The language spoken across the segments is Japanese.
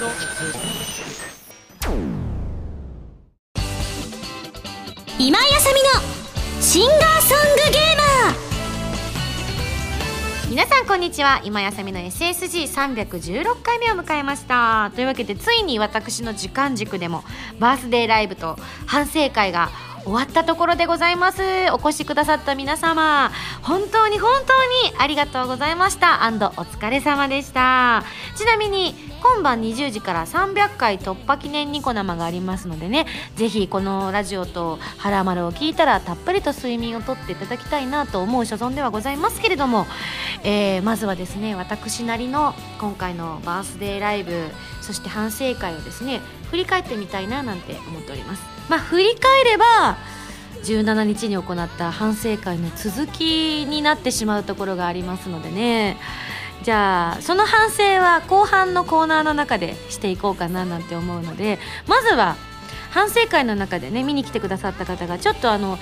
今井あさみのシンガーソングゲーマー。皆さんこんにちは。今やさみの SSG316 回目を迎えました。というわけでついに私の時間軸でもバースデーライブと反省会が終わったところでございます。お越しくださった皆様本当に本当にありがとうございました。お疲れ様でした。ちなみに今晩20時から300回突破記念ニコ生がありますのでねぜひこのラジオと「はらまる」を聞いたらたっぷりと睡眠をとっていただきたいなと思う所存ではございますけれども、えー、まずはですね私なりの今回のバースデーライブそして反省会をですね振り返ってみたいななんて思っております。まあ振り返れば17日に行った反省会の続きになってしまうところがありますのでね。じゃあその反省は後半のコーナーの中でしていこうかななんて思うのでまずは反省会の中でね見に来てくださった方がちょっとあの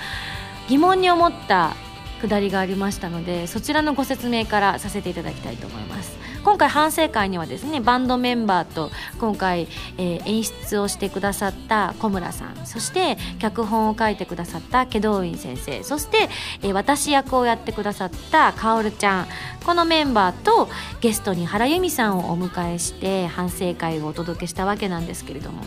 疑問に思ったくだりがありましたのでそちらのご説明からさせていただきたいと思います。今回反省会にはですねバンドメンバーと今回、えー、演出をしてくださった小村さんそして脚本を書いてくださった祁答院先生そして、えー、私役をやってくださったかおるちゃんこのメンバーとゲストに原由美さんをお迎えして反省会をお届けしたわけなんですけれども。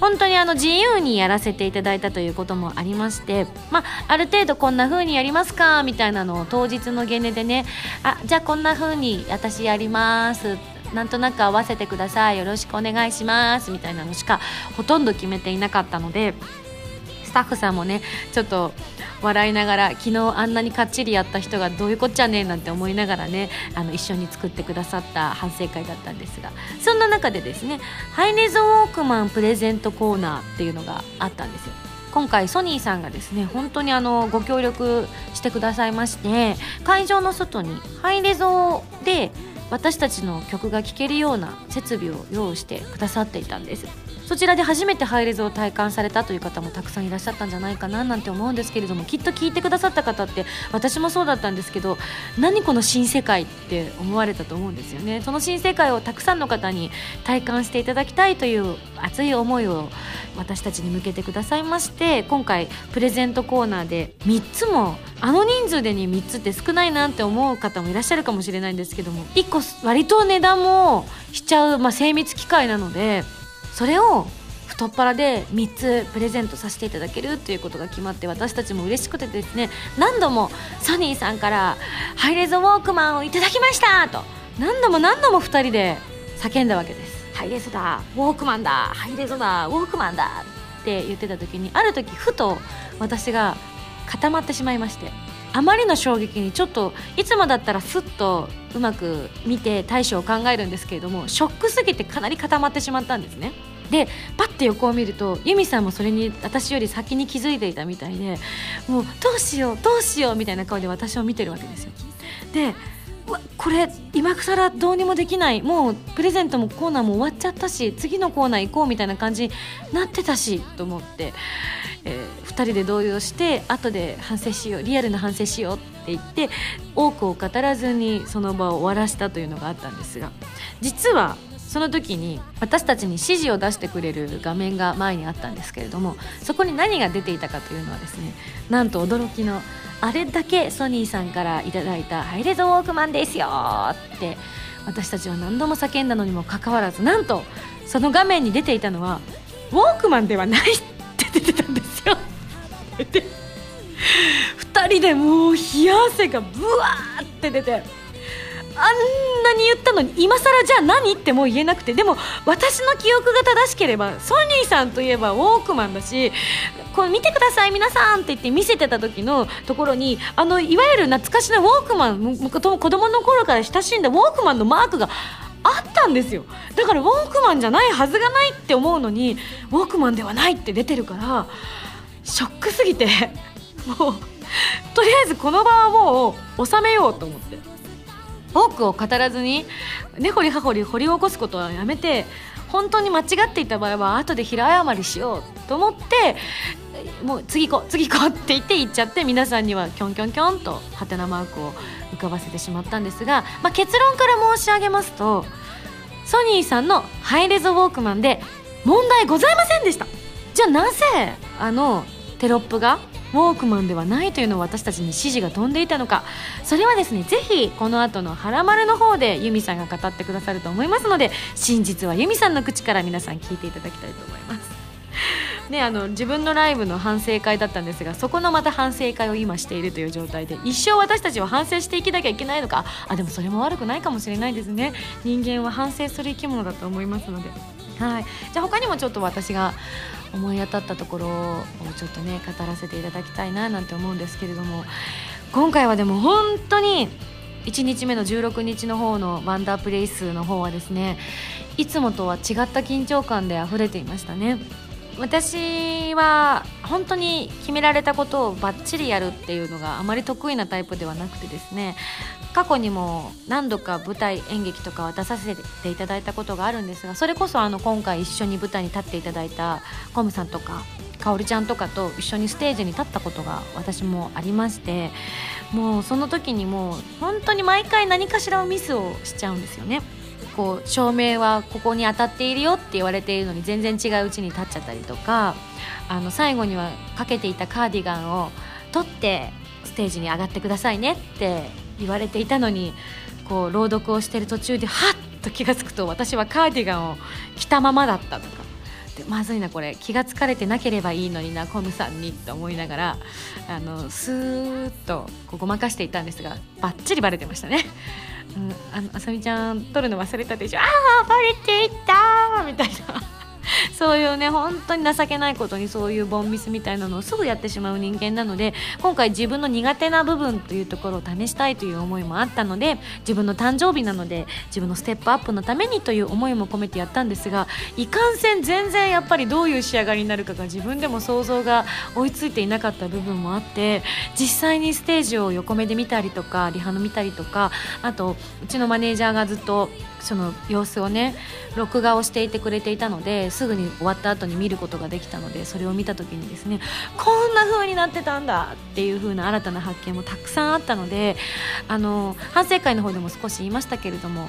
本当にあの自由にやらせていただいたということもありまして、まあ、ある程度こんな風にやりますかみたいなのを当日のゲネでねあじゃあこんな風に私やります。なんとなく合わせてください。よろしくお願いします。みたいなのしかほとんど決めていなかったのでスタッフさんもねちょっと笑いながら昨日あんなにかっちりやった人がどういうこっちゃねえなんて思いながらねあの一緒に作ってくださった反省会だったんですがそんな中でですねハイネゾウォークマンプレゼントコーナーっていうのがあったんですよ。今回ソニーさんがですね本当にあのご協力してくださいまして会場の外にハイレゾで私たちの曲が聴けるような設備を用意してくださっていたんです。そちらで初めてハイレゾを体感されたという方もたくさんいらっしゃったんじゃないかななんて思うんですけれどもきっと聞いてくださった方って私もそうだったんですけど何この新世界って思われたと思うんですよね。その新世界をたくさんの方に体感していただきたいという熱い思いを私たちに向けてくださいまして今回プレゼントコーナーで3つもあの人数でに3つって少ないなって思う方もいらっしゃるかもしれないんですけども1個割と値段もしちゃう、まあ、精密機械なのでそれを太っ腹で3つプレゼントさせていただけるということが決まって私たちも嬉しくてですね何度もソニーさんから「ハイレゾウォークマンをいただきました!」と何度も何度も2人で叫んだわけです「ハイレゾだウォークマンだハイレゾだウォークマンだ!」って言ってた時にある時ふと私が固まってしまいましてあまりの衝撃にちょっといつもだったらすっとうまく見て対処を考えるんですけれどもショックすぎてかなり固まってしまったんですね。でパッて横を見るとユミさんもそれに私より先に気づいていたみたいでもうどうしようどうしようみたいな顔で私を見てるわけですよ。でこれ今更どうにもできない。もうプレゼントもコーナーも終わっちゃったし次のコーナー行こうみたいな感じになってたしと思って、えー、2人で動揺して後で反省しようリアルな反省しようって言って多くを語らずにその場を終わらせたというのがあったんですが実はその時に私たちに指示を出してくれる画面が前にあったんですけれどもそこに何が出ていたかというのはですねなんと驚きのあれだけソニーさんからいただいた「ハイレゾウォークマンですよ!」って私たちは何度も叫んだのにもかかわらずなんとその画面に出ていたのはウォークマンではないって出てたんですよ。2人でもう冷や汗がブワーって出て。あんなに言ったのに今更じゃあ何ってもう言えなくて。でも私の記憶が正しければソニーさんといえばウォークマンだしこれ見てください皆さんって言って見せてた時のところにあのいわゆる懐かしのウォークマン子供の頃から親しんだウォークマンのマークがあったんですよ。だからウォークマンじゃないはずがないって思うのにウォークマンではないって出てるからショックすぎてもうとりあえずこの場はもう収めようと思って。多くを語らずに根掘り葉掘り掘り起こすことはやめて本当に間違っていた場合は後で平謝りしようと思ってもう次行こう次行こう って言って言っちゃって皆さんにはキョンキョンキョンとハテナマークを浮かばせてしまったんですが、まあ、結論から申し上げますとソニーさんのハイレゾウォークマンで問題ございませんでした。じゃあなぜあのテロップがウォークマンではないというのを私たちに指示が飛んでいたのか。それはですねぜひこの後の「はらまる」の方でユミさんが語ってくださると思いますので真実はユミさんの口から皆さん聞いていただきたいと思います。ね、あの自分のライブの反省会だったんですがそこのまた反省会を今しているという状態で一生私たちは反省していきなきゃいけないのか。あでもそれも悪くないかもしれないですね。人間は反省する生き物だと思いますので、はい、じゃあ他にもちょっと私が思い当たったところをちょっとね語らせていただきたいななんて思うんですけれども今回はでも本当に1日目の16日の方のワンダープレイスの方はですねいつもとは違った緊張感で溢れていましたね。私は本当に決められたことをバッチリやるっていうのがあまり得意なタイプではなくてですね過去にも何度か舞台演劇とかは出させていただいたことがあるんですがそれこそあの今回一緒に舞台に立っていただいたコムさんとかかおりちゃんとかと一緒にステージに立ったことが私もありましてもうその時にもう本当に毎回何かしらのミスをしちゃうんですよね。こう照明はここに当たっているよって言われているのに全然違ううちに立っちゃったりとかあの最後にはかけていたカーディガンを取ってステージに上がってくださいねって言われていたのにこう朗読をしてる途中ではっと気が付くと私はカーディガンを着たままだったとかでまずいなこれ気が付かれてなければいいのになコムさんにと思いながらあのスーッとごまかしていたんですがばっちりバレてましたね。うん、あのあさみちゃん撮るの忘れたでしょ。ああバレていったみたいな。そういうね本当に情けないことにそういうボンミスみたいなのをすぐやってしまう人間なので今回自分の苦手な部分というところを試したいという思いもあったので自分の誕生日なので自分のステップアップのためにという思いも込めてやったんですがいかんせん全然やっぱりどういう仕上がりになるかが自分でも想像が追いついていなかった部分もあって実際にステージを横目で見たりとかリハの見たりとかあとうちのマネージャーがずっとその様子をね録画をしていてくれていたのですぐに終わった後に見ることができたのでそれを見た時にですねこんな風になってたんだっていう風な新たな発見もたくさんあったのであの反省会の方でも少し言いましたけれども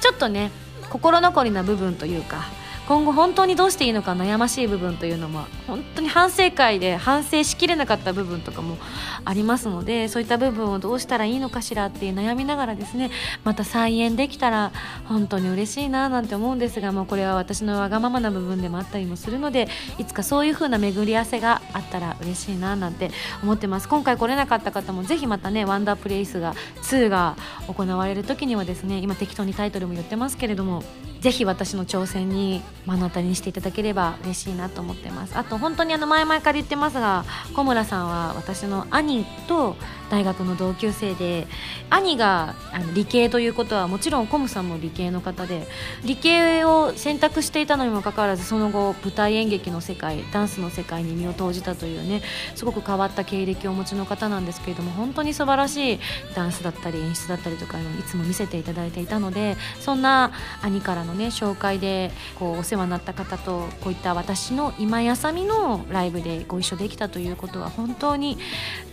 ちょっとね心残りな部分というか今後本当にどうしていいのか悩ましい部分というのも本当に反省会で反省しきれなかった部分とかもありますのでそういった部分をどうしたらいいのかしらっていう悩みながらですねまた再演できたら本当に嬉しいななんて思うんですがもうこれは私のわがままな部分でもあったりもするのでいつかそういう風な巡り合わせがあったら嬉しいななんて思ってます。今回来れなかった方もぜひまたねワンダープレイスが2が行われる時にはですね今適当にタイトルも言ってますけれどもぜひ私の挑戦に目の当たりにしていただければ嬉しいなと思ってます。あと本当にあの前々から言ってますが小村さんは私の兄と大学の同級生で兄があの理系ということはもちろんコムさんも理系の方で理系を選択していたのにもかかわらずその後舞台演劇の世界ダンスの世界に身を投じたというねすごく変わった経歴をお持ちの方なんですけれども本当に素晴らしいダンスだったり演出だったりとかいつも見せていただいていたのでそんな兄からのね紹介でこうお世話になった方とこういった私の今やさみのライブでご一緒できたということは本当に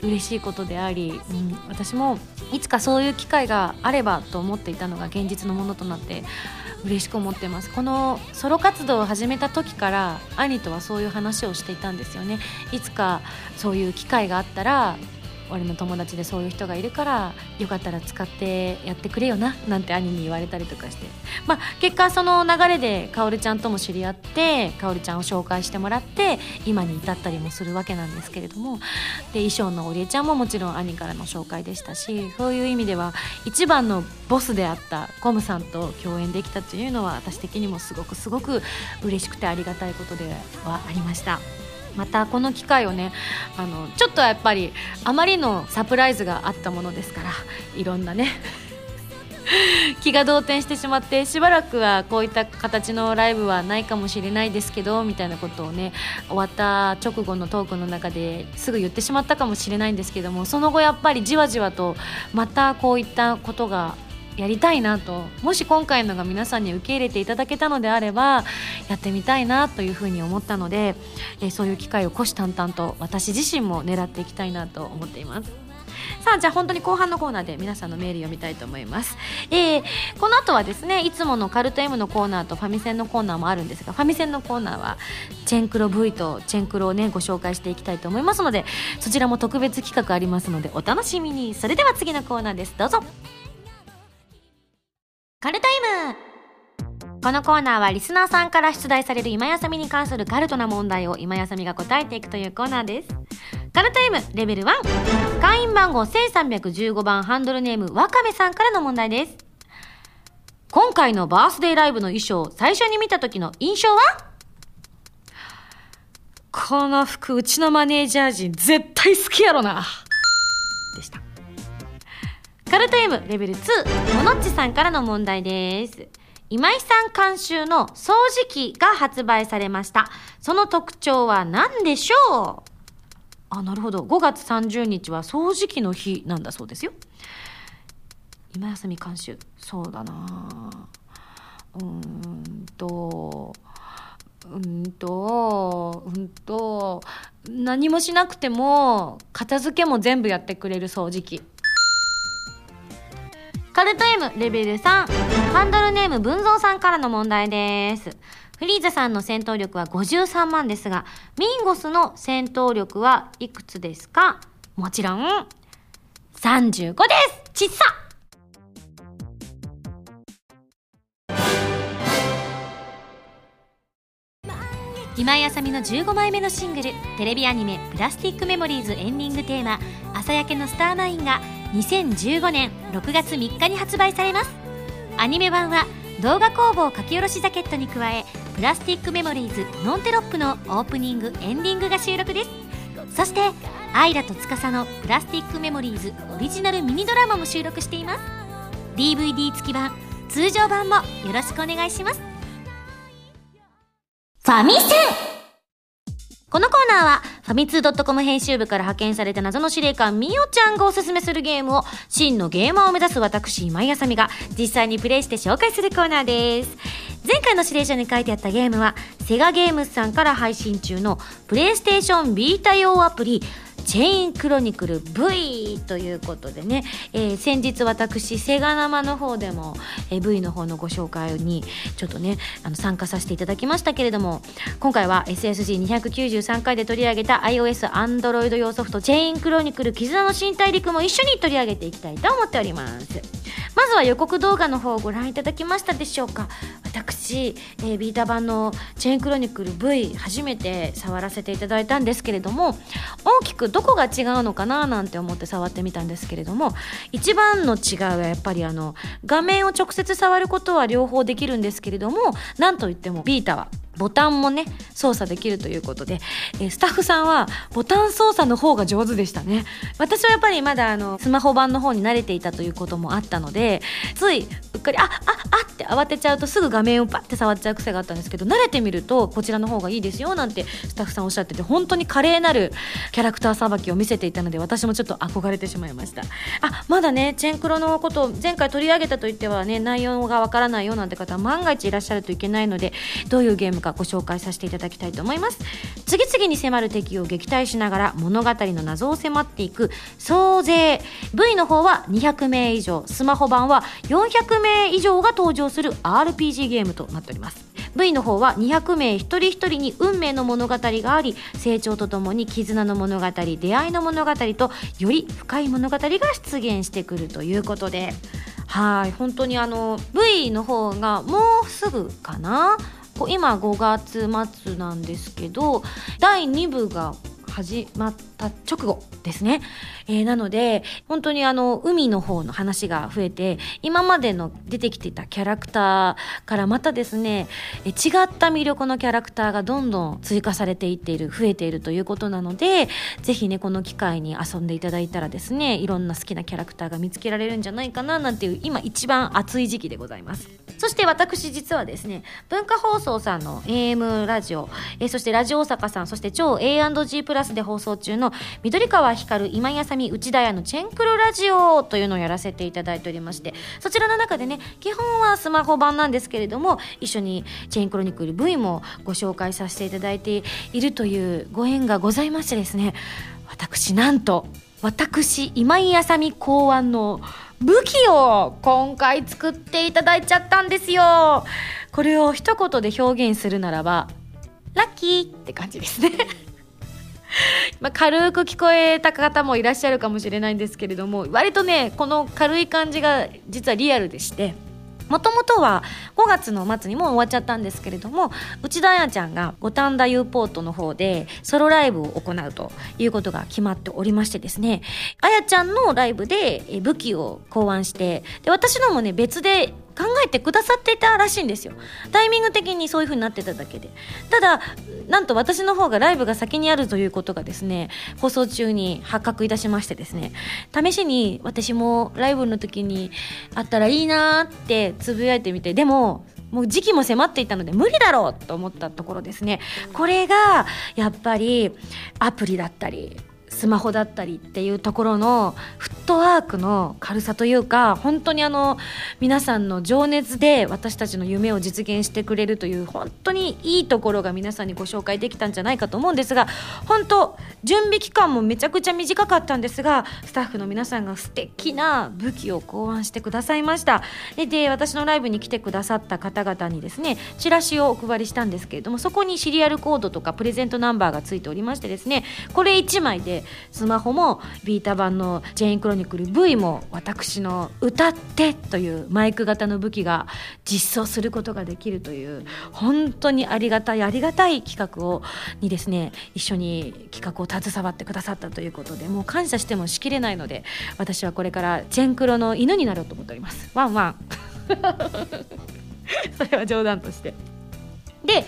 嬉しいことでありうん、私もいつかそういう機会があればと思っていたのが現実のものとなって嬉しく思ってます。このソロ活動を始めた時から兄とはそういう話をしていたんですよね。いつかそういう機会があったら俺の友達でそういう人がいるからよかったら使ってやってくれよななんて兄に言われたりとかして、まあ、結果その流れでかおるちゃんとも知り合ってかおるちゃんを紹介してもらって今に至ったりもするわけなんですけれどもで衣装のおりえちゃんももちろん兄からの紹介でしたしそういう意味では一番のボスであったコムさんと共演できたというのは私的にもすごくすごく嬉しくてありがたいことではありました。またこの機会をねあのちょっとやっぱりあまりのサプライズがあったものですからいろんなね 気が動転してしまってしばらくはこういった形のライブはないかもしれないですけどみたいなことをね終わった直後のトークの中ですぐ言ってしまったかもしれないんですけどもその後やっぱりじわじわとまたこういったことがやりたいなともし今回のが皆さんに受け入れていただけたのであればやってみたいなというふうに思ったので、えそういう機会を虎視眈々と私自身も狙っていきたいなと思っています。さあじゃあ本当に後半のコーナーで皆さんのメール読みたいと思います、えー、この後はですねいつものカルト M のコーナーとファミセンのコーナーもあるんですがファミセンのコーナーはチェンクロ V とチェンクロをねご紹介していきたいと思いますのでそちらも特別企画ありますのでお楽しみに。それでは次のコーナーです。どうぞ。カルト M このコーナーはリスナーさんから出題される今やさみに関するカルトな問題を今やさみが答えていくというコーナーです。カルト M レベル1会員番号1315番ハンドルネームわかめさんからの問題です。今回のバースデーライブの衣装を最初に見た時の印象は？この服うちのマネージャー陣絶対好きやろな。カルト M レベル2ものっちさんからの問題です今井さん監修の掃除機が発売されました。その特徴は何でしょう？あ、なるほど。5月30日は掃除機の日なんだそうですよ。今休み監修。そうだなうーんと、うんと、うんと、何もしなくても、片付けも全部やってくれる掃除機。カルト M レベル3ハンドルネーム文蔵さんからの問題です。フリーザさんの戦闘力は53万ですがミンゴスの戦闘力はいくつですか？もちろん35です。ちっさ。今井あさみの15枚目のシングルテレビアニメ「プラスティックメモリーズ」エンディングテーマ「朝焼けのスターマイン」が2015年6月3日に発売されます。アニメ版は動画工房書き下ろしジャケットに加えプラスティックメモリーズノンテロップのオープニングエンディングが収録です。そしてアイラと司のプラスティックメモリーズオリジナルミニドラマも収録しています。DVD 付き版通常版もよろしくお願いします。ファミセンこのコーナーは、ファミツー .com 編集部から派遣された謎の司令官、みおちゃんがおすすめするゲームを、真のゲーマーを目指す私、今井あさみが、実際にプレイして紹介するコーナーです。前回の指令書に書いてあったゲームは、セガゲームスさんから配信中の、プレイステーションビータ用アプリ、チェインクロニクル V ということでね、えー先日私セガ生の方でも、えー V の方のご紹介にちょっとねあの参加させていただきましたけれども今回は SSG293 回で取り上げた iOS、Android 用ソフトチェインクロニクル絆の新大陸も一緒に取り上げていきたいと思っております。まずは予告動画の方をご覧いただきましたでしょうか。私、えービータ版のチェーンクロニクル V 初めて触らせていただいたんですけれども大きくどこが違うのかななんて思って触ってみたんですけれども一番の違いはやっぱりあの画面を直接触ることは両方できるんですけれどもなんといってもビータはボタンもね操作できるということで、えースタッフさんはボタン操作の方が上手でしたね。私はやっぱりまだあのスマホ版の方に慣れていたということもあったのでついうっかりあああって慌てちゃうとすぐ画面をパッて触っちゃう癖があったんですけど慣れてみるとこちらの方がいいですよなんてスタッフさんおっしゃってて本当に華麗なるキャラクターさばきを見せていたので私もちょっと憧れてしまいました。あまだねチェンクロのことを前回取り上げたと言ってはね内容がわからないよなんて方は万が一いらっしゃるといけないのでどういうゲームかご紹介させていただきたいと思います。次々に迫る敵を撃退しながら物語の謎を迫っていく総勢。V の方は200名以上。スマホ版は400名以上が登場する RPG ゲームとなっております。V の方は200名一人一人に運命の物語があり成長とともに絆の物語出会いの物語とより深い物語が出現してくるということで。はい。本当にあの V の方がもうすぐかな？今5月末なんですけど第2部が始まってた直後ですね。えーなので、本当にあの、海の方の話が増えて、今までの出てきてたキャラクターからまたですね、え違った魅力のキャラクターがどんどん追加されていっている、増えているということなので、ぜひね、この機会に遊んでいただいたらですね、いろんな好きなキャラクターが見つけられるんじゃないかな、なんていう、今一番熱い時期でございます。そして私実はですね、文化放送さんの AM ラジオ、えーそしてラジオ大阪さん、そして超 A&G プラスで放送中の緑川光今井あさみ内田屋のチェンクロラジオというのをやらせていただいておりまして、そちらの中でね、基本はスマホ版なんですけれども、一緒にチェーンクロニクル V もご紹介させていただいているというご縁がございましてですね、私なんと私今井あさみ考案の武器を今回作っていただいちゃったんですよ。これを一言で表現するならばラッキーって感じですね。まあ、軽く聞こえた方もいらっしゃるかもしれないんですけれども割とねこの軽い感じが実はリアルでしてもともとは5月の末にもう終わっちゃったんですけれども内田彩ちゃんが五反田 U ポートの方でソロライブを行うということが決まっておりましてですね彩ちゃんのライブで武器を考案してで私のもね別で考えてくださっていたらしいんですよ。タイミング的にそういう風になってただけで。ただなんと私の方がライブが先にあるということがですね放送中に発覚いたしましてですね。試しに私もライブの時にあったらいいなってつぶやいてみてでももう時期も迫っていたので無理だろうと思ったところですね。これがやっぱりアプリだったりスマホだったりっていうところのフットワークの軽さというか本当にあの皆さんの情熱で私たちの夢を実現してくれるという本当にいいところが皆さんにご紹介できたんじゃないかと思うんですが本当準備期間もめちゃくちゃ短かったんですがスタッフの皆さんが素敵な武器を考案してくださいました。で私のライブに来てくださった方々にですねチラシをお配りしたんですけれどもそこにシリアルコードとかプレゼントナンバーがついておりましてですねこれ1枚でスマホもビータ版のジェーンクロニクル V も私の歌ってというマイク型の武器が実装することができるという本当にありがたいありがたい企画をにですね一緒に企画を携わってくださったということでもう感謝してもしきれないので私はこれからジェンクロの犬になろうと思っております。ワンワン。それは冗談としてで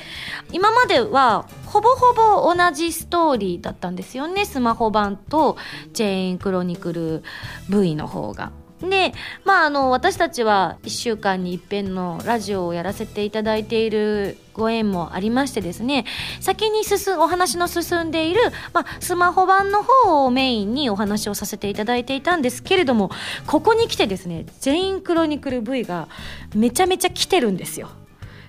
今まではほぼほぼ同じストーリーだったんですよね。スマホ版とチェーンクロニクル V の方が。でまああの私たちは1週間に一遍のラジオをやらせていただいているご縁もありましてですね。先に進お話の進んでいる、まあ、スマホ版の方をメインにお話をさせていただいていたんですけれどもここに来てですねジェインクロニクル V がめちゃめちゃ来てるんですよ。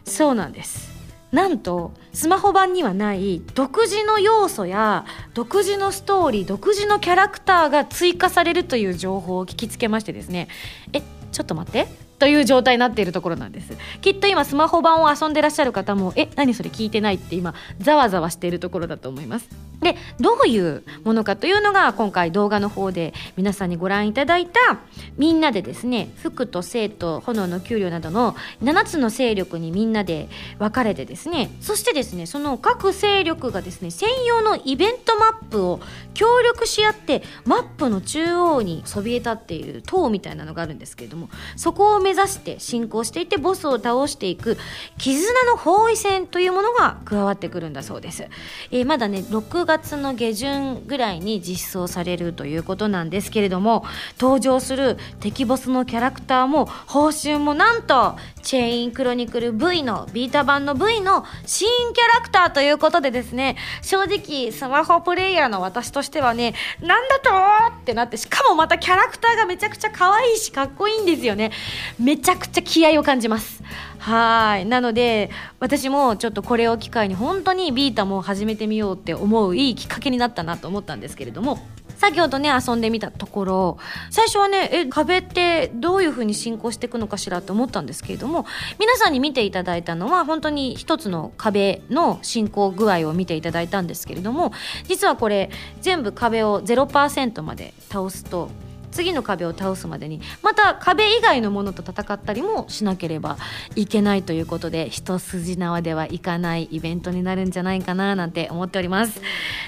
そうなんです。なんとスマホ版にはない独自の要素や独自のストーリー独自のキャラクターが追加されるという情報を聞きつけましてですね。えちょっと待って。という状態になっているところなんです。きっと今スマホ版を遊んでらっしゃる方もえ何それ聞いてないって今ざわざわしているところだと思います。でどういうものかというのが今回動画の方で皆さんにご覧いただいたみんなでですね服と生と炎の給料などの7つの勢力にみんなで分かれてですねそしてですねその各勢力がですね専用のイベントマップを協力し合ってマップの中央にそびえ立っている塔みたいなのがあるんですけれどもそこを目目指して進行していってボスを倒していく絆の包囲戦というものが加わってくるんだそうです、えー、まだね6月の下旬ぐらいに実装されるということなんですけれども登場する敵ボスのキャラクターも報酬もなんとチェーンクロニクル V のビータ版の V の新キャラクターということでですね正直スマホプレイヤーの私としてはねなんだとってなってしかもまたキャラクターがめちゃくちゃ可愛いしかっこいいんですよね。めちゃくちゃ気合を感じます。はい。なので私もちょっとこれを機会に本当にビータも始めてみようって思ういいきっかけになったなと思ったんですけれども先ほどね遊んでみたところ最初はねえ壁ってどういう風に進行していくのかしらと思ったんですけれども皆さんに見ていただいたのは本当に一つの壁の進行具合を見ていただいたんですけれども実はこれ全部壁を0%まで倒すと次の壁を倒すまでにまた壁以外のものと戦ったりもしなければいけないということで一筋縄ではいかないイベントになるんじゃないかななんて思っております。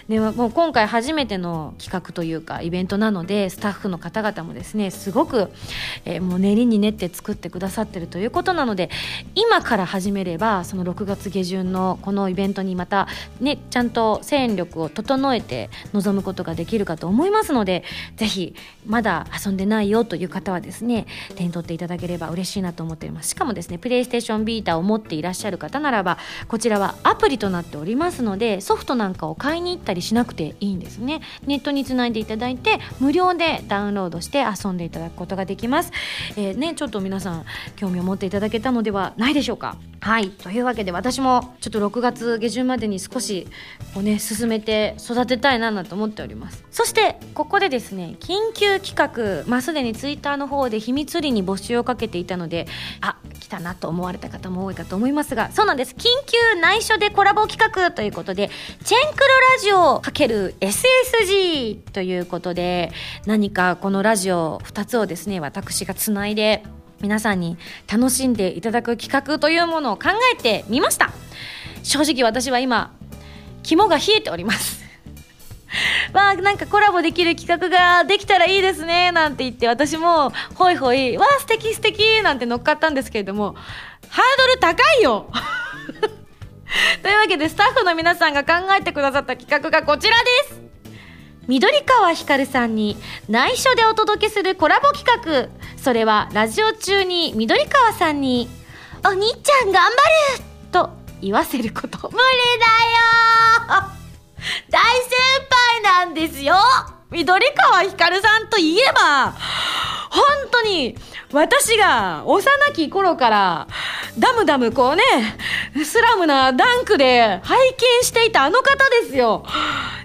でもう今回初めての企画というかイベントなのでスタッフの方々もですねすごく、えー、もう練りに練って作ってくださってるということなので今から始めればその6月下旬のこのイベントにまたねちゃんと戦力を整えて臨むことができるかと思いますのでぜひまだだ遊んでないよという方はですね手に取っていただければ嬉しいなと思っております。しかもですねプレイステーションビータを持っていらっしゃる方ならばこちらはアプリとなっておりますのでソフトなんかを買いに行ったりしなくていいんですね。ネットにつないでいただいて無料でダウンロードして遊んでいただくことができます、えー、ねちょっと皆さん興味を持っていただけたのではないでしょうか。はい。というわけで私もちょっと6月下旬までに少しこうね進めて育てたいなと思っております。そしてここでですね緊急企画まあすでにツイッターの方で秘密裏に募集をかけていたのであ来たなと思われた方も多いかと思いますがそうなんです。緊急内緒でコラボ企画ということでチェンクロラジオ× SSG ということで何かこのラジオ2つをですね私がつないで皆さんに楽しんでいただく企画というものを考えてみました。正直私は今肝が冷えております。わあなんかコラボできる企画ができたらいいですねなんて言って私もホイホイわあ素敵素敵なんて乗っかったんですけれどもハードル高いよ。というわけでスタッフの皆さんが考えてくださった企画がこちらです。緑川ひかるさんに内緒でお届けするコラボ企画。それはラジオ中に緑川さんに「お兄ちゃん頑張る!」と言わせること。無理だよ大先輩なんですよ。緑川ひかるさんといえば本当に私が幼き頃からダムダムこうねスラムなダンクで拝見していたあの方ですよ。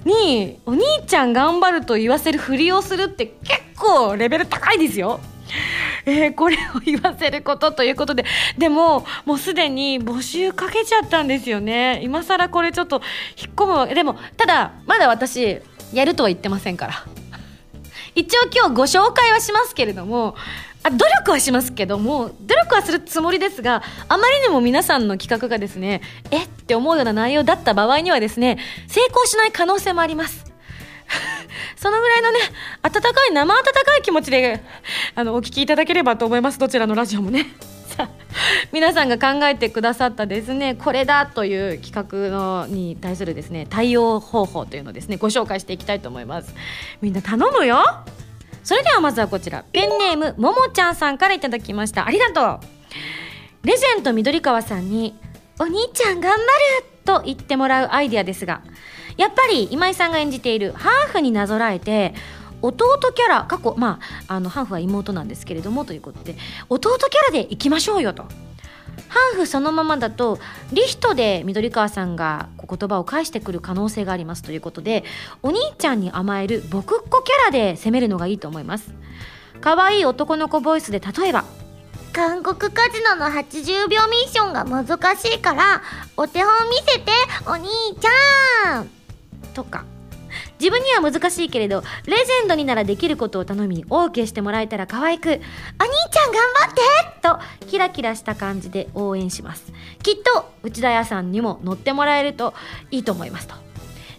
にお兄ちゃん頑張ると言わせるふりをするって結構レベル高いですよ。えー、これを言わせることということで、でも、もうすでに募集かけちゃったんですよね。今更これちょっと引っ込む。でも、ただ、まだ私、やるとは言ってませんから。一応今日ご紹介はしますけれども、あ努力はしますけども努力はするつもりですがあまりにも皆さんの企画がですねえって思うような内容だった場合にはですね成功しない可能性もあります そのぐらいのね温かい生温かい気持ちであのお聞きいただければと思います。どちらのラジオもね。さあ皆さんが考えてくださったですねこれだという企画のに対するですね対応方法というのをですねご紹介していきたいと思います。みんな頼むよ。それではまずはこちら。ペンネームももちゃんさんからいただきました。ありがとう。レジェンド緑川さんに「お兄ちゃん頑張る!」と言ってもらうアイデアですがやっぱり今井さんが演じているハーフになぞらえて弟キャラ過去まああのハーフは妹なんですけれどもということで弟キャラでいきましょうよと。ハーフそのままだとリヒトで緑川さんが言葉を返してくる可能性がありますということでお兄ちゃんに甘える僕っ子キャラで攻めるのがいいと思います。可愛い男の子ボイスで例えば韓国カジノの80秒ミッションが難しいからお手本見せてお兄ちゃん！とか。自分には難しいけれどレジェンドにならできることを頼み OK してもらえたら可愛く「お兄ちゃん頑張って!」とキラキラした感じで応援します。きっと内田屋さんにも乗ってもらえるといいと思いますと。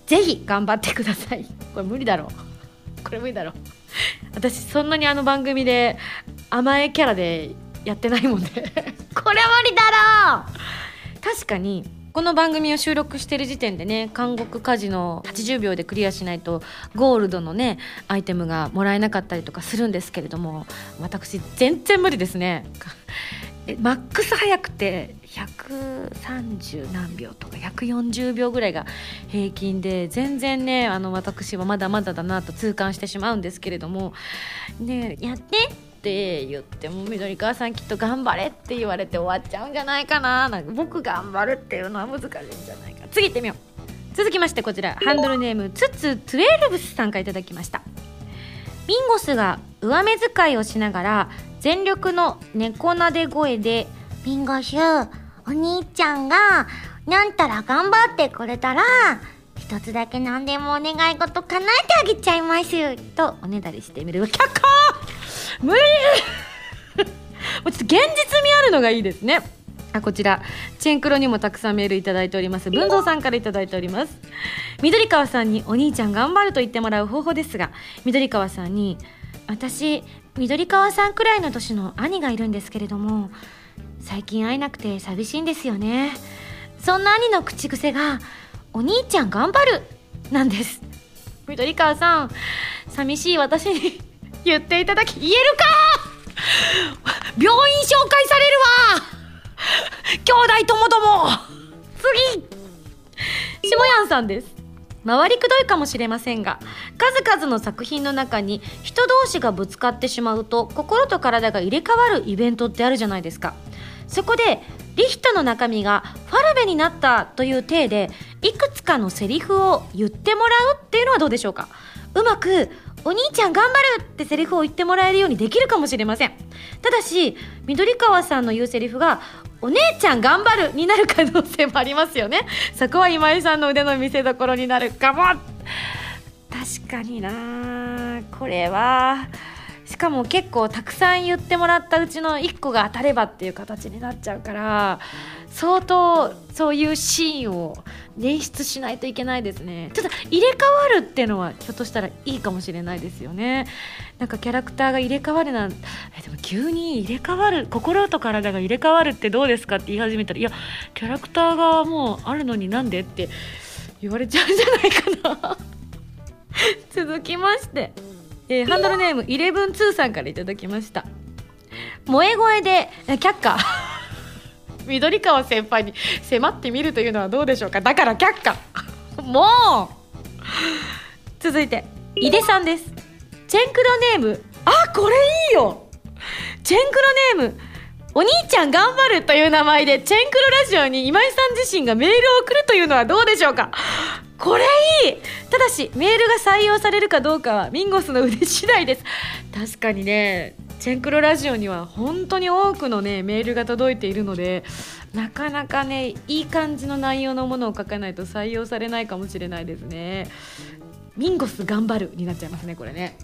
ぜひ頑張ってください。これ無理だろこれ無理だろ私そんなにあの番組で甘えキャラでやってないもんで。これ無理だろ確かにこの番組を収録してる時点でね韓国カジノ80秒でクリアしないとゴールドのねアイテムがもらえなかったりとかするんですけれども私全然無理ですね。マックス早くて130何秒とか140秒ぐらいが平均で全然ねあの私はまだまだだなと痛感してしまうんですけれども。ねやって。って言っても緑川さんきっと頑張れって言われて終わっちゃうんじゃないかな。なんか僕頑張るっていうのは難しいんじゃないか。次行ってみよう。続きましてこちら。ハンドルネームツツトゥエルブスさんからいただきました。ミンゴスが上目遣いをしながら全力の猫なで声で「ミンゴスお兄ちゃんがにゃんたら頑張ってくれたら一つだけ何でもお願い事叶えてあげちゃいます」とおねだりしてみる。却下無理。もうちょっと現実味あるのがいいですね。あこちら。チェンクロにもたくさんメールいただいております。文蔵さんからいただいております。緑川さんにお兄ちゃん頑張ると言ってもらう方法ですが緑川さんに私緑川さんくらいの年の兄がいるんですけれども最近会えなくて寂しいんですよね。そんな兄の口癖が「お兄ちゃん頑張る」なんです。緑川さん寂しい私に言っていただき言えるか？病院紹介されるわ！兄弟ともども！次！下やんさんです。回りくどいかもしれませんが数々の作品の中に人同士がぶつかってしまうと心と体が入れ替わるイベントってあるじゃないですか。そこでリヒトの中身がファルベになったという体でいくつかのセリフを言ってもらうっていうのはどうでしょうか？うまくお兄ちゃん頑張るってセリフを言ってもらえるようにできるかもしれません。ただし緑川さんの言うセリフがお姉ちゃん頑張るになる可能性もありますよね。そこは今井さんの腕の見せ所になるかも。確かにな。これはしかも結構たくさん言ってもらったうちの1個が当たればっていう形になっちゃうから相当そういうシーンを捻出しないといけないですね。ただ入れ替わるっていうのはひょっとしたらいいかもしれないですよね。なんかキャラクターが入れ替わるなんえでも急に入れ替わる心と体が入れ替わるってどうですかって言い始めたらいやキャラクターがもうあるのになんでって言われちゃうんじゃないかな。続きまして。えー、ハンドルネームイレブンツーさんからいただきました。萌え声で却下。緑川先輩に迫ってみるというのはどうでしょうか。だから却下。もう。続いて井出さんです。チェンクロネーム。あこれいいよ。チェンクロネームお兄ちゃん頑張るという名前でチェンクロラジオに今井さん自身がメールを送るというのはどうでしょうか？これいい！ただしメールが採用されるかどうかはミンゴスの腕次第です。確かにねチェンクロラジオには本当に多くのねメールが届いているのでなかなかねいい感じの内容のものを書かないと採用されないかもしれないですね。ミンゴス頑張るになっちゃいますねこれね。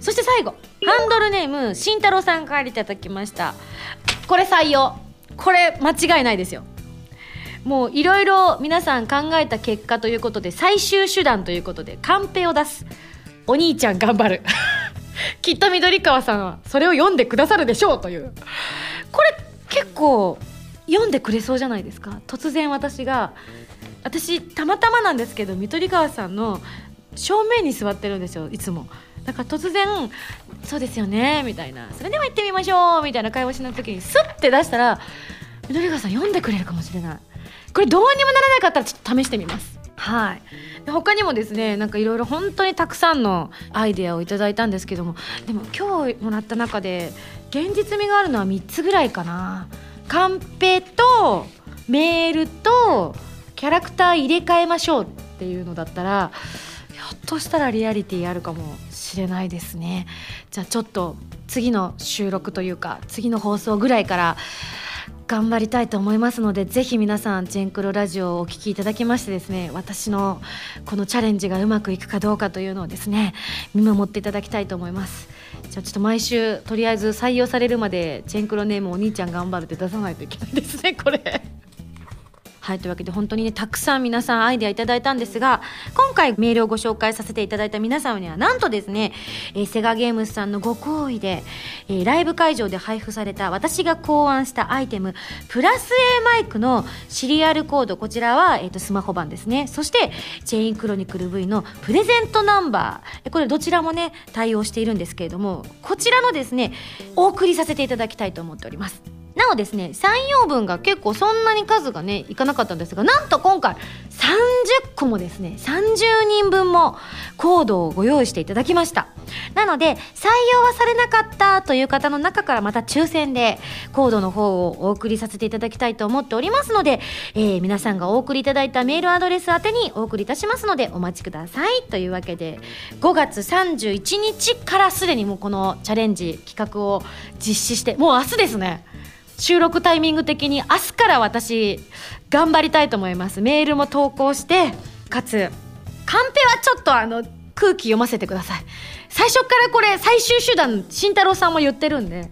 そして最後ハンドルネーム慎太郎さんからいただきました。これ採用。これ間違いないですよ。もういろいろ皆さん考えた結果ということで最終手段ということでカンペを出す。お兄ちゃん頑張る。きっと緑川さんはそれを読んでくださるでしょうという。これ結構読んでくれそうじゃないですか。突然私が私たまたまなんですけど緑川さんの正面に座ってるんですよいつも。だから突然「そうですよね」みたいな「それでは行ってみましょう」みたいな会話しない時にスッて出したら緑川さん読んでくれるかもしれない。これどうにもならなかったらちょっと試してみます。はい。で他にもですねなんかいろいろ本当にたくさんのアイデアをいただいたんですけどもでも今日もらった中で現実味があるのは3つぐらいかな。カンペとメールとキャラクター入れ替えましょうっていうのだったらひょっとしたらリアリティあるかもしれないですね。じゃあちょっと次の収録というか次の放送ぐらいから頑張りたいと思いますのでぜひ皆さんジェンクロラジオをお聴きいただきましてですね私のこのチャレンジがうまくいくかどうかというのをですね見守っていただきたいと思います。じゃあちょっと毎週とりあえず採用されるまでジェンクロネームお兄ちゃん頑張るって出さないといけないですねこれ。はいというわけで本当にねたくさん皆さんアイデアいただいたんですが今回メールをご紹介させていただいた皆様にはなんとですね、えー、セガゲームズさんのご好意で、えー、ライブ会場で配布された私が考案したアイテムプラス A マイクのシリアルコードこちらは、えーと、スマホ版ですね。そしてチェインクロニクル V のプレゼントナンバーこれどちらもね対応しているんですけれどもこちらのですねお送りさせていただきたいと思っております。なおですね採用分が結構そんなに数がねいかなかったんですがなんと今回30個もですね30人分もコードをご用意していただきました。なので採用はされなかったという方の中からまた抽選でコードの方をお送りさせていただきたいと思っておりますので、えー、皆さんがお送りいただいたメールアドレス宛てにお送りいたしますのでお待ちください。というわけで5月31日からすでにもうこのチャレンジ企画を実施してもう明日ですね。収録タイミング的に明日から私頑張りたいと思います。メールも投稿してかつカンペはちょっとあの空気読ませてください。最初からこれ最終手段慎太郎さんも言ってるんで。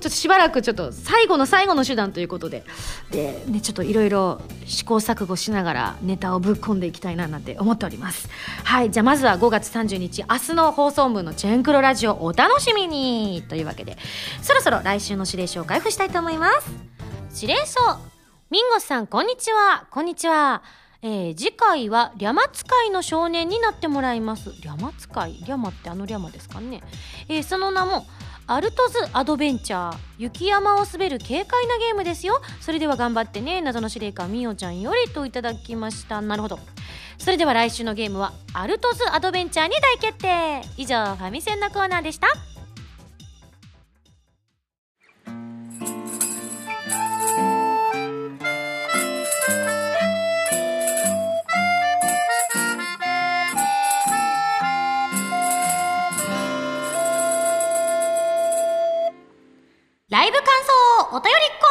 ちょっとしばらくちょっと最後の最後の手段ということで。で、ね、ちょっといろいろ試行錯誤しながらネタをぶっ込んでいきたいななんて思っております。はいじゃあまずは5月30日明日の放送分のチェンクロラジオお楽しみにというわけで。そろそろ来週の指令書を開封したいと思います。指令書。ミンゴスさんこんにちは。こんにちは。えー、次回はリャマ使いの少年になってもらいます。リャマ使いリャマってあのリャマですかね、えー、その名もアルトズアドベンチャー雪山を滑る軽快なゲームですよ。それでは頑張ってね謎の司令官みおちゃんよりといただきました。なるほど。それでは来週のゲームはアルトズアドベンチャーに大決定。以上ファミセンのコーナーでした。お便りコ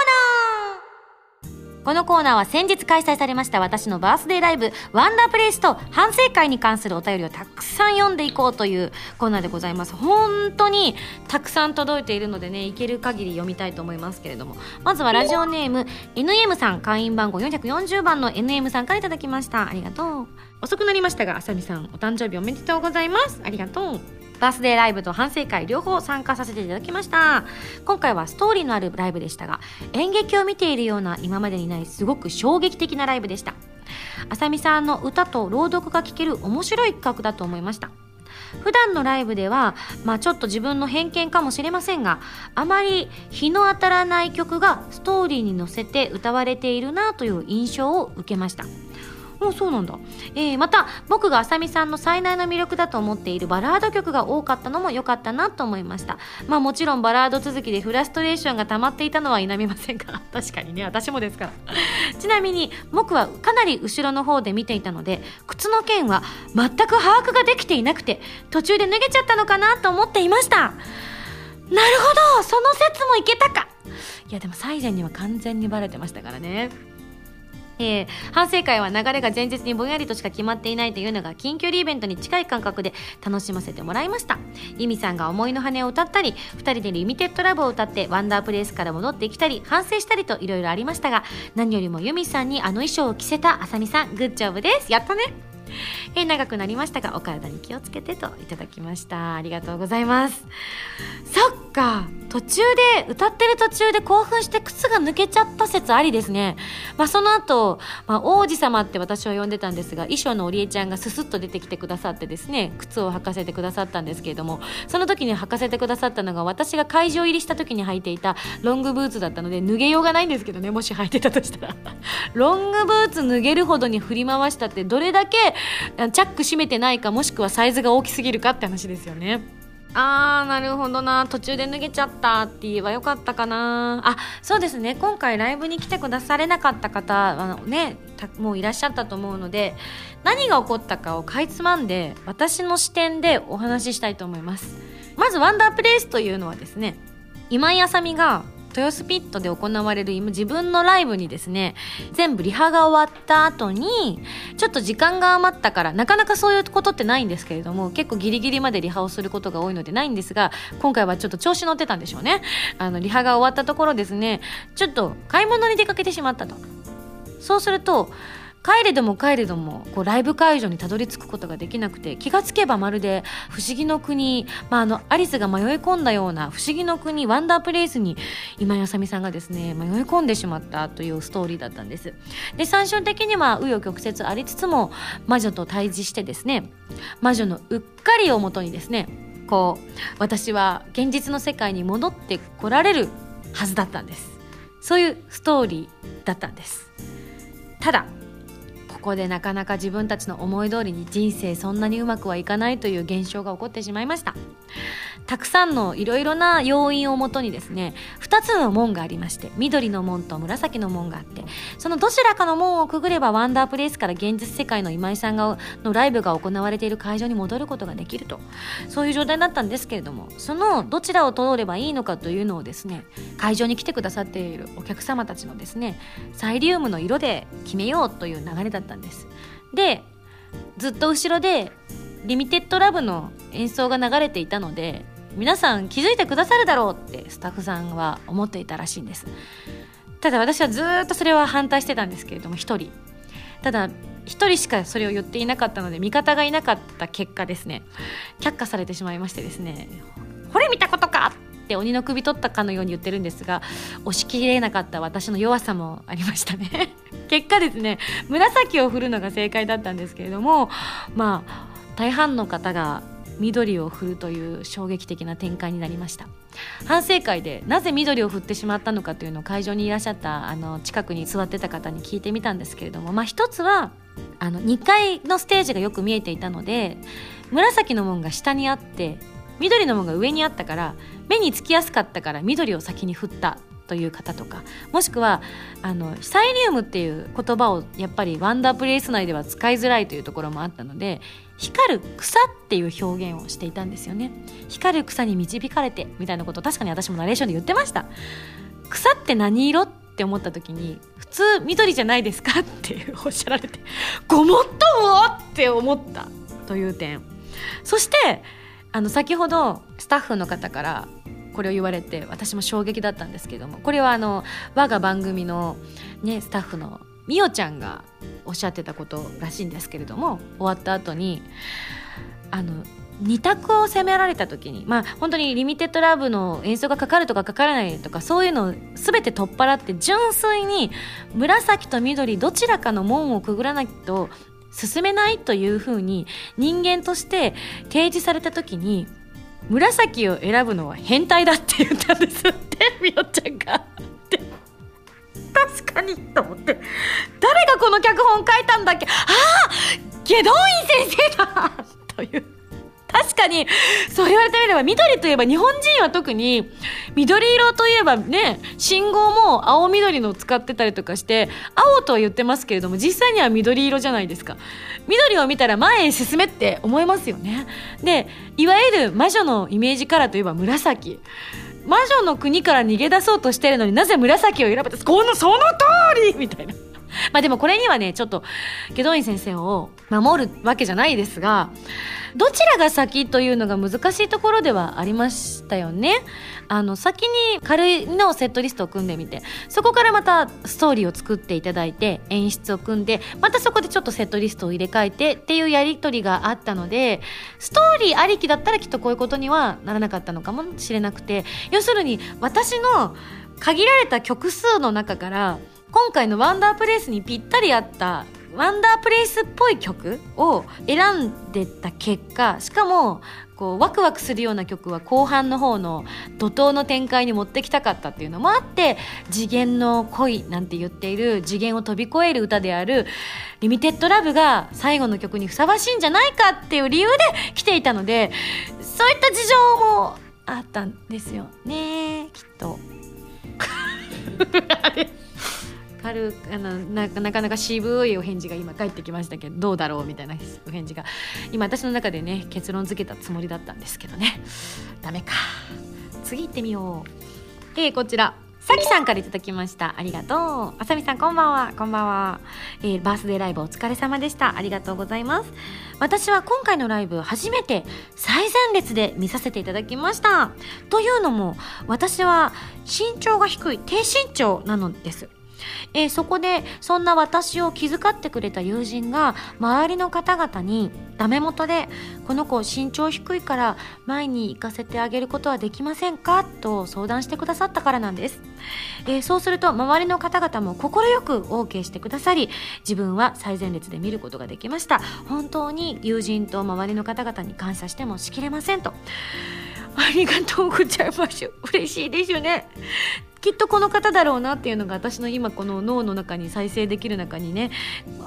ーナー。このコーナーは先日開催されました私のバースデーライブワンダープレイスと反省会に関するお便りをたくさん読んでいこうというコーナーでございます。本当にたくさん届いているのでねいける限り読みたいと思いますけれども。まずはラジオネーム NM さん会員番号440番の NM さんからいただきました。ありがとう。遅くなりましたがあさみさんお誕生日おめでとうございます。ありがとう。バースデーライブと反省会両方参加させていただきました。今回はストーリーのあるライブでしたが演劇を見ているような今までにないすごく衝撃的なライブでした。あさみさんの歌と朗読が聴ける面白い企画だと思いました。普段のライブでは、まあ、ちょっと自分の偏見かもしれませんがあまり日の当たらない曲がストーリーに乗せて歌われているなという印象を受けました。あそうなんだ、えー、また僕があさみさんの最大の魅力だと思っているバラード曲が多かったのも良かったなと思いました。まあもちろんバラード続きでフラストレーションが溜まっていたのは否めませんが 確かにね私もですから。ちなみに僕はかなり後ろの方で見ていたので靴の件は全く把握ができていなくて途中で脱げちゃったのかなと思っていました。なるほど。その説もいけたか。いやでも最前には完全にバレてましたからね。えー、反省会は流れが前日にぼんやりとしか決まっていないというのが近距離イベントに近い感覚で楽しませてもらいました。由美さんが思いの羽を歌ったり2人でリミテッドラブを歌ってワンダープレイスから戻ってきたり反省したりといろいろありましたが何よりも由美さんにあの衣装を着せたあさみさんグッジョブです。やったね。え、長くなりましたがお体に気をつけてといただきました。ありがとうございます。そっか。途中で歌ってる途中で興奮して靴が抜けちゃった説ありですね。まあその後、まあ、王子様って私は呼んでたんですが衣装の織江ちゃんがススッと出てきてくださってですね靴を履かせてくださったんですけれどもその時に履かせてくださったのが私が会場入りした時に履いていたロングブーツだったので脱げようがないんですけどねもし履いてたとしたら。ロングブーツ脱げるほどに振り回したってどれだけ チャック閉めてないかもしくはサイズが大きすぎるかって話ですよね。あーなるほどな。途中で脱げちゃったって言えばよかったかな。あそうですね。今回ライブに来てくだされなかった方あのねもういらっしゃったと思うので何が起こったかをかいつまんで私の視点でお話ししたいと思います。まずワンダープレイスというのはですね今井あさみが豊洲ピットで行われる今自分のライブにですね全部リハが終わった後にちょっと時間が余ったからなかなかそういうことってないんですけれども結構ギリギリまでリハをすることが多いのでないんですが今回はちょっと調子乗ってたんでしょうね。あのリハが終わったところですねちょっと買い物に出かけてしまったと。そうすると帰れども帰れどもこうライブ会場にたどり着くことができなくて気がつけばまるで不思議の国、まあ、あのアリスが迷い込んだような不思議の国ワンダープレイスに今井あさみさんがですね迷い込んでしまったというストーリーだったんです。で最終的には紆余曲折ありつつも魔女と対峙してですね魔女のうっかりをもとにですねこう私は現実の世界に戻ってこられるはずだったんです。そういうストーリーだったんです。ただここでなかなか自分たちの思い通りに人生そんなにうまくはいかないという現象が起こってしまいました。たくさんのいろいろな要因をもとにですね2つの門がありまして緑の門と紫の門があってそのどちらかの門をくぐればワンダープレイスから現実世界の今井さんがのライブが行われている会場に戻ることができると。そういう状態だったんですけれどもそのどちらを通ればいいのかというのをですね会場に来てくださっているお客様たちのですねサイリウムの色で決めようという流れだったんです。でずっと後ろでリミテッドラブの演奏が流れていたので皆さん気づいてくださるだろうってスタッフさんは思っていたらしいんです。ただ私はずっとそれは反対してたんですけれども1人。ただ1人しかそれを言っていなかったので味方がいなかった結果ですね。却下されてしまいましてですね。これ見たことかって鬼の首取ったかのように言ってるんですが押し切れなかった私の弱さもありましたね。結果ですね紫を振るのが正解だったんですけれどもまあ大半の方が緑を振るという衝撃的な展開になりました。反省会でなぜ緑を振ってしまったのかというのを会場にいらっしゃったあの近くに座ってた方に聞いてみたんですけれども、まあ、一つはあの2階のステージがよく見えていたので紫の門が下にあって緑の門が上にあったから目につきやすかったから緑を先に振ったという方とかもしくはあのサイリウムっていう言葉をやっぱりワンダープレイス内では使いづらいというところもあったので光る草っていう表現をしていたんですよね。光る草に導かれてみたいなことを確かに私もナレーションで言ってました。草って何色って思った時に普通緑じゃないですかっておっしゃられてごもっともって思ったという点。そしてあの先ほどスタッフの方からこれを言われて私も衝撃だったんですけどもこれはあの我が番組の、ね、スタッフのみおちゃんがおっしゃってたことらしいんですけれども終わった後にあの二択を責められた時にまあ本当にリミテッドラブの演奏がかかるとかかからないとかそういうのを全て取っ払って純粋に紫と緑どちらかの門をくぐらないと進めないというふうに人間として提示された時に紫を選ぶのは変態だって言ったんですってみおちゃんが。確かにと思って。誰がこの脚本書いたんだっけ？ああ祁答院先生だ。という。確かにそう言われてみれば緑といえば日本人は特に緑色といえばね信号も青緑のを使ってたりとかして青とは言ってますけれども実際には緑色じゃないですか。緑を見たら前へ進めって思いますよね。でいわゆる魔女のイメージカラーといえば紫。魔女の国から逃げ出そうとしてるのになぜ紫を選べたこのその通り！みたいな。まあでもこれにはねちょっと祁答院先生を守るわけじゃないですがどちらが先というのが難しいところではありましたよね。あの先に軽いのセットリストを組んでみてそこからまたストーリーを作っていただいて演出を組んでまたそこでちょっとセットリストを入れ替えてっていうやり取りがあったのでストーリーありきだったらきっとこういうことにはならなかったのかもしれなくて要するに私の限られた曲数の中から今回の「ワンダープレイス」にぴったり合ったワンダープレイスっぽい曲を選んでた結果しかもこうワクワクするような曲は後半の方の怒涛の展開に持ってきたかったっていうのもあって次元の恋なんて言っている次元を飛び越える歌である「リミテッドラブが最後の曲にふさわしいんじゃないかっていう理由で来ていたのでそういった事情もあったんですよねきっと。軽あのななかなか渋いお返事が今返ってきましたけどどうだろうみたいなお返事が今私の中でね結論付けたつもりだったんですけどね。ダメか。次行ってみよう。えー、こちら。さきさんからいただきました。ありがとう。あさみさんこんばんは。こんばんは、えー、バースデーライブお疲れ様でした。ありがとうございます。私は今回のライブ初めて最前列で見させていただきました。というのも私は身長が低い低身長なのです。えー、そこでそんな私を気遣ってくれた友人が周りの方々にダメ元で「この子身長低いから前に行かせてあげることはできませんか?」と相談してくださったからなんです、えー、そうすると周りの方々も快く OK してくださり自分は最前列で見ることができました。本当に友人と周りの方々に感謝してもしきれませんと。ありがとうございます。嬉しいですよね。きっとこの方だろうなっていうのが私の今この脳の中に再生できる中にね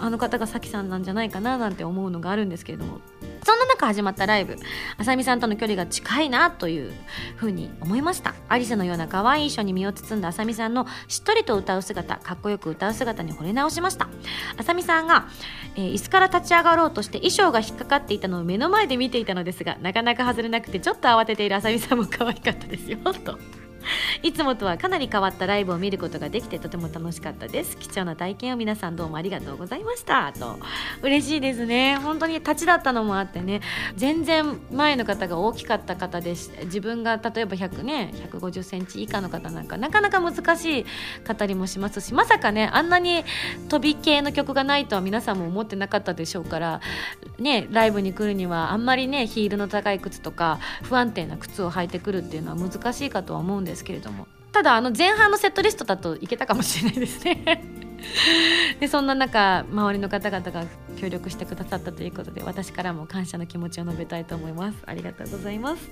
あの方がさきさんなんじゃないかななんて思うのがあるんですけれども。そんな中始まったライブあさみさんとの距離が近いなというふうに思いました。アリサのような可愛い衣装に身を包んだあさみさんのしっとりと歌う姿かっこよく歌う姿に惚れ直しました。あさみさんが、えー、椅子から立ち上がろうとして衣装が引っかかっていたのを目の前で見ていたのですがなかなか外れなくてちょっと慌てているあさみさんも可愛かったですよと。いつもとはかなり変わったライブを見ることができてとても楽しかったです。貴重な体験を皆さんどうもありがとうございました。と嬉しいですね。本当に立ちだったのもあってね。全然前の方が大きかった方で自分が例えば100ね150センチ以下の方なんかなかなか難しい方りもしますしまさかねあんなに飛び系の曲がないとは皆さんも思ってなかったでしょうからねライブに来るにはあんまりねヒールの高い靴とか不安定な靴を履いてくるっていうのは難しいかとは思うんですですけれども。ただあの前半のセットリストだといけたかもしれないですね。でそんな中周りの方々が協力してくださったということで私からも感謝の気持ちを述べたいと思います。ありがとうございます。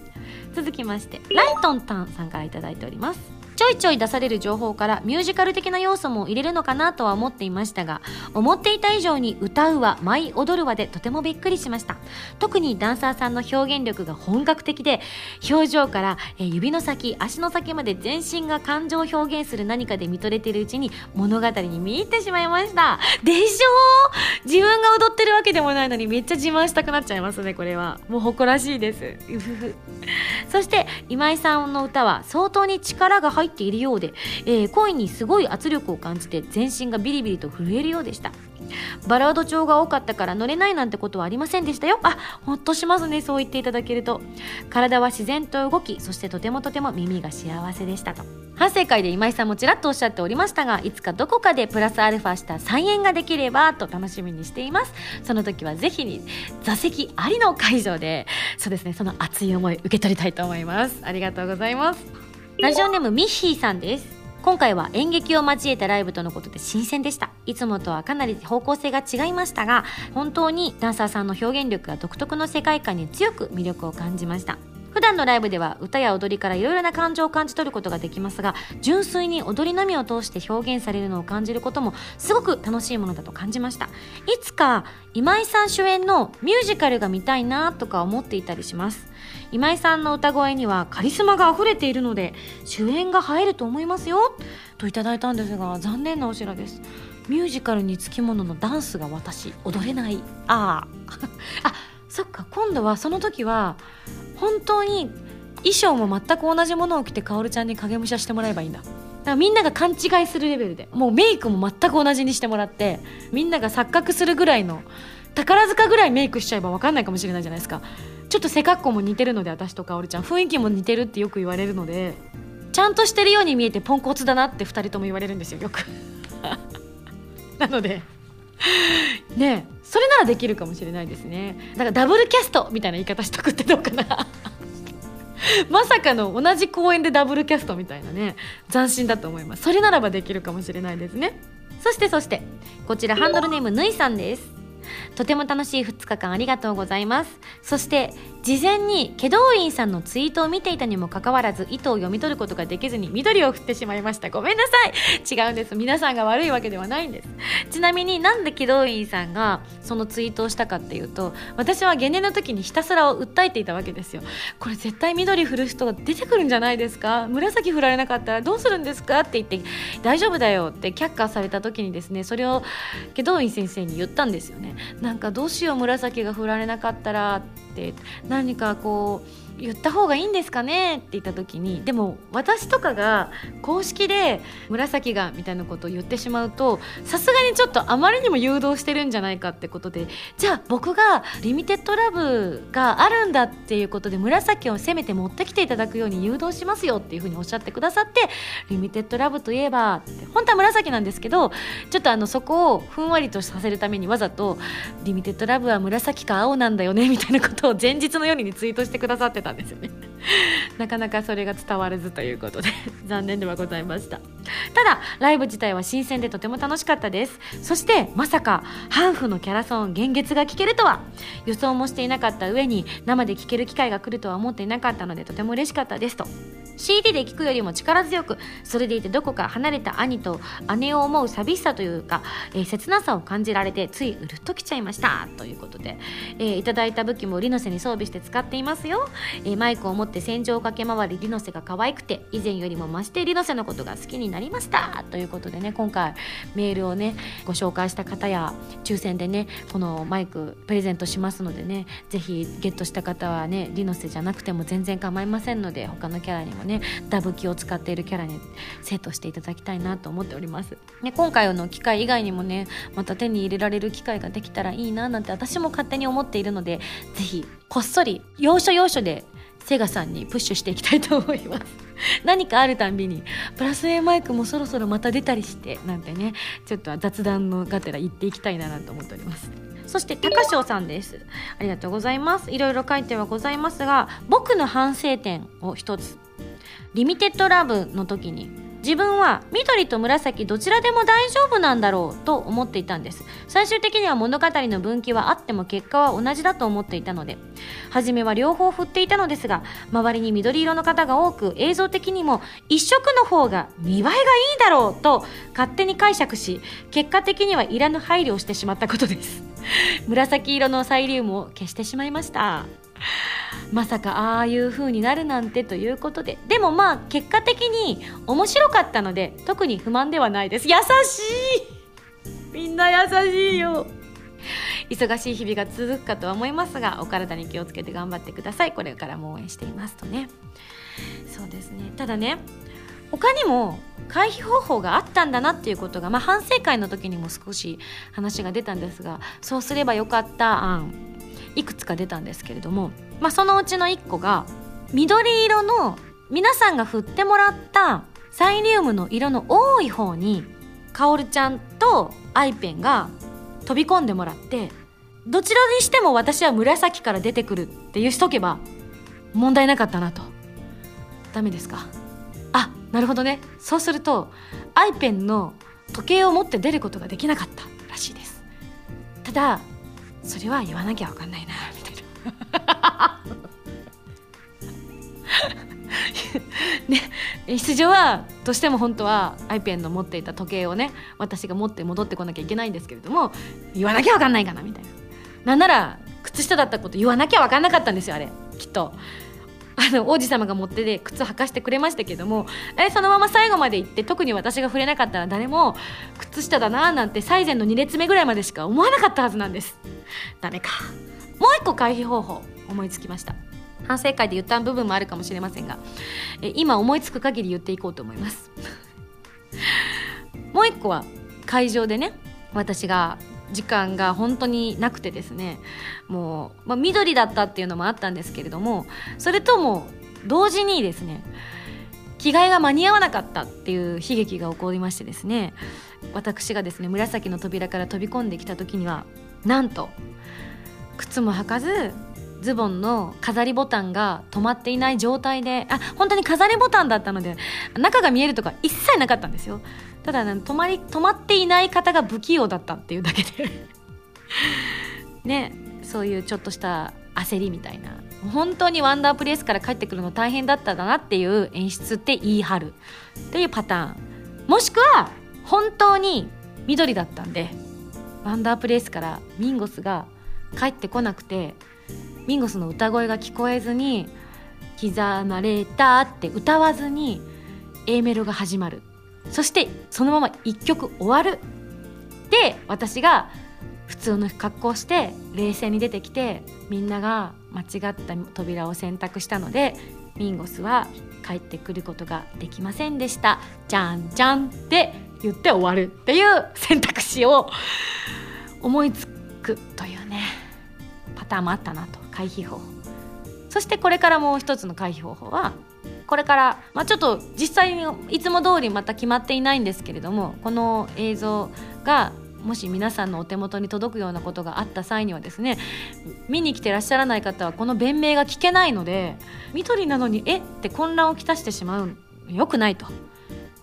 続きましてライトンタンさんから頂いております。ちょいちょい出される情報からミュージカル的な要素も入れるのかなとは思っていましたが思っていた以上に歌うわ舞い踊るわでとてもびっくりしました。特にダンサーさんの表現力が本格的で表情から、え指の先足の先まで全身が感情を表現する何かで見とれているうちに物語に見入ってしまいました。でしょ？自分が踊ってるわけでもないのにめっちゃ自慢したくなっちゃいますねこれは。もう誇らしいです。そして今井さんの歌は相当に力が入っっているようで、えー、声にすごい圧力を感じて全身がビリビリと震えるようでした。バラード調が多かったから乗れないなんてことはありませんでしたよ。あほっとしますねそう言っていただけると。体は自然と動きそしてとてもとても耳が幸せでしたと。反省会で今井さんもちらっとおっしゃっておりましたがいつかどこかでプラスアルファした再演ができればと楽しみにしています。その時はぜひに座席ありの会場でそうですねその熱い思い受け取りたいと思います。ありがとうございます。ラジオネームミッヒーさんです。今回は演劇を交えたライブとのことで新鮮でした。いつもとはかなり方向性が違いましたが本当にダンサーさんの表現力が独特の世界観に強く魅力を感じました。普段のライブでは歌や踊りからいろいろな感情を感じ取ることができますが純粋に踊りのみを通して表現されるのを感じることもすごく楽しいものだと感じました。いつか今井さん主演のミュージカルが見たいなとか思っていたりします。今井さんの歌声にはカリスマが溢れているので主演が入ると思いますよ。といただいたんですが残念なお知らせです。ミュージカルにつきもののダンスが私踊れない。あ あそっか。今度はその時は本当に衣装も全く同じものを着てかおるちゃんに影武者してもらえばいいんだ。だからみんなが勘違いするレベルで。もうメイクも全く同じにしてもらってみんなが錯覚するぐらいの宝塚ぐらいメイクしちゃえば分かんないかもしれないじゃないですか。ちょっと背格好も似てるので私とかおるちゃん雰囲気も似てるってよく言われるのでちゃんとしてるように見えてポンコツだなって2人とも言われるんですよよく。なのでねそれならできるかもしれないですね。だからダブルキャストみたいな言い方しとくってどうかな。まさかの同じ公演でダブルキャストみたいなね斬新だと思います。それならばできるかもしれないですね。そしてそしてこちらハンドルネームぬいさんです。とても楽しい2日間ありがとうございます。そして事前に祁答院さんのツイートを見ていたにもかかわらず意図を読み取ることができずに緑を振ってしまいました。ごめんなさい。違うんです。皆さんが悪いわけではないんです。ちなみになんで祁答院さんがそのツイートをしたかっていうと私はゲネの時にひたすら訴えていたわけですよ。これ絶対緑振る人が出てくるんじゃないですか？紫振られなかったらどうするんですか？って言って大丈夫だよって却下された時にですねそれを祁答院先生に言ったんですよね。なんかどうしよう紫が振られなかったらって何かこう言った方がいいんですかねって言った時にでも私とかが公式で紫がみたいなことを言ってしまうとさすがにちょっとあまりにも誘導してるんじゃないかってことでじゃあ僕がリミテッドラブがあるんだっていうことで紫をせめて持ってきていただくように誘導しますよっていうふうにおっしゃってくださってリミテッドラブといえばって本当は紫なんですけどちょっとあのそこをふんわりとさせるためにわざとリミテッドラブは紫か青なんだよねみたいなことを前日のようにツイートしてくださってたんですよね。なかなかそれが伝わらずということで 残念ではございました。ただライブ自体は新鮮でとても楽しかったです。そしてまさかハーフのキャラソン幻月が聴けるとは。予想もしていなかった上に生で聴ける機会が来るとは思っていなかったのでとても嬉しかったですと。CD で聴くよりも力強くそれでいてどこか離れた兄と姉を思う寂しさというか、えー、切なさを感じられてついうるっときちゃいましたということで、えー、いただいた武器もリノセに装備して使っていますよ、えー、マイクを持って戦場を駆け回りリノセが可愛くて以前よりも増してリノセのことが好きになりましたということでね今回メールをねご紹介した方や抽選でねこのマイクプレゼントしますのでねぜひゲットした方はねリノセじゃなくても全然構いませんので他のキャラにもねダブキを使っているキャラにセットしていただきたいなと思っております、ね、今回の機会以外にもねまた手に入れられる機会ができたらいいななんて私も勝手に思っているのでぜひこっそり要所要所でセガさんにプッシュしていきたいと思います。何かあるたんびにプラス A マイクもそろそろまた出たりしてなんてねちょっと雑談のがてら言っていきたいななんて思っております。そして高翔さんです。ありがとうございます。いろいろ書いてはございますが僕の反省点を一つリミテッドラブの時に自分は緑と紫どちらでも大丈夫なんだろうと思っていたんです。最終的には物語の分岐はあっても結果は同じだと思っていたので初めは両方振っていたのですが周りに緑色の方が多く映像的にも一色の方が見栄えがいいだろうと勝手に解釈し結果的にはいらぬ配慮をしてしまったことです。紫色のサイリウムを消してしまいました。まさかああいう風になるなんてということで。でもまあ結果的に面白かったので特に不満ではないです。優しい。みんな優しいよ。忙しい日々が続くかとは思いますがお体に気をつけて頑張ってください。これからも応援していますとね。そうですね。ただね他にも回避方法があったんだなっていうことが、まあ、反省会の時にも少し話が出たんですがそうすればよかった案。いくつか出たんですけれども、まあ、そのうちの1個が緑色の皆さんが振ってもらったサイリウムの色の多い方にかおるちゃんとアイペンが飛び込んでもらってどちらにしても私は紫から出てくるっていうしとけば問題なかったなと。ダメですか？あなるほどね。そうするとアイペンの時計を持って出ることができなかったらしいです。ただそれは言わなきゃ分かんないなみたいな。ね出場はどうしても本当はアイペンの持っていた時計をね私が持って戻ってこなきゃいけないんですけれども言わなきゃ分かんないかなみたいな。なんなら靴下だったこと言わなきゃ分かんなかったんですよあれきっと。あの王子様が持ってで靴履かしてくれましたけどもえそのまま最後まで行って特に私が触れなかったら誰も靴下だななんて最前の2列目ぐらいまでしか思わなかったはずなんです。ダメか。もう一個回避方法思いつきました。反省会で言った部分もあるかもしれませんがえ今思いつく限り言っていこうと思います。もう一個は会場でね私が時間が本当になくてですねもう、まあ、緑だったっていうのもあったんですけれどもそれとも同時にですね着替えが間に合わなかったっていう悲劇が起こりましてですね私がですね紫の扉から飛び込んできた時にはなんと靴も履かずズボンの飾りボタンが止まっていない状態であ本当に飾りボタンだったので中が見えるとか一切なかったんですよ。ただ、ね、止まり止まっていない方が不器用だったっていうだけで。ねそういうちょっとした焦りみたいな。本当にワンダープレイスから帰ってくるの大変だっただなっていう演出って言い張る。っていうパターン。もしくは本当に緑だったんでワンダープレイスからミンゴスが帰ってこなくてミンゴスの歌声が聞こえずに「刻まれた」って歌わずに A メロが始まる。そしてそのまま1曲終わる。で私が普通の格好をして冷静に出てきてみんなが間違った扉を選択したのでミンゴスは帰ってくることができませんでした。じゃんじゃんって言って終わるっていう選択肢を思いつくというねパターンもあったなと。回避法。そしてこれからもう一つの回避方法はこれから、まあ、ちょっと実際にいつも通りまた決まっていないんですけれどもこの映像がもし皆さんのお手元に届くようなことがあった際にはですね見に来てらっしゃらない方はこの弁明が聞けないので緑なのにえっ？て混乱をきたしてしまう。よくないと。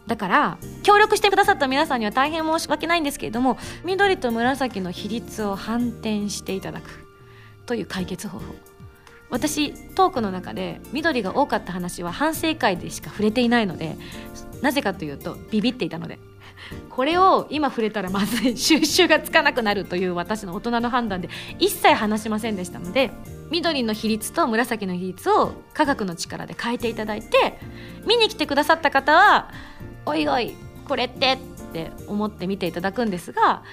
だから協力してくださった皆さんには大変申し訳ないんですけれども緑と紫の比率を反転していただく。という解決方法。私トークの中で緑が多かった話は反省会でしか触れていないのでなぜかというとビビっていたので。これを今触れたらまずい。収集がつかなくなるという私の大人の判断で一切話しませんでしたので緑の比率と紫の比率を科学の力で変えていただいて見に来てくださった方は「おいおいこれって」って思って見ていただくんですが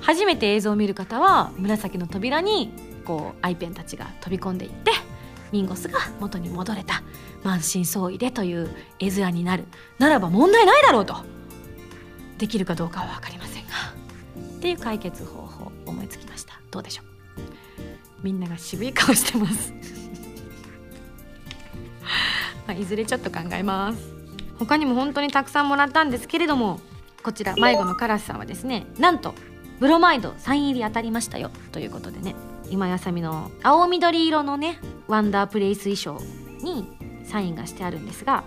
初めて映像を見る方は紫の扉にこうアイペンたちが飛び込んでいってミンゴスが元に戻れた満身創痍でという絵面になるならば問題ないだろうと。できるかどうかは分かりませんが。っていう解決方法思いつきました。どうでしょう。みんなが渋い顔してます。まあ、いずれちょっと考えます。他にも本当にたくさんもらったんですけれどもこちら迷子のカラスさんはですねなんとブロマイドサイン入り当たりましたよ。ということでね。今やさみの青緑色のねワンダープレイス衣装にサインがしてあるんですが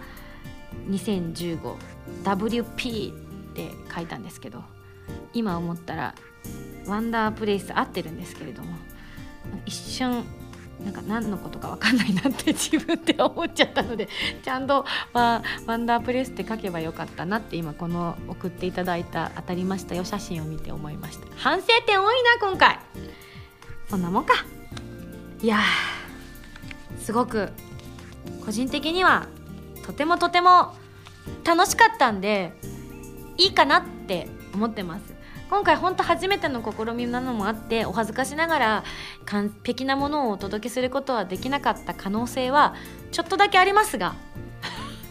2015WP って書いたんですけど今思ったらワンダープレイス合ってるんですけれども一瞬なんか何のことか分かんないなって自分で思っちゃったのでちゃんとワワンダープレスって書けばよかったなって今この送っていただいた当たりましたよ写真を見て思いました。反省点多いな今回。そんなもんか。いやすごく個人的にはとてもとても楽しかったんでいいかなって思ってます。今回本当初めての試みなのもあってお恥ずかしながら完璧なものをお届けすることはできなかった可能性はちょっとだけありますが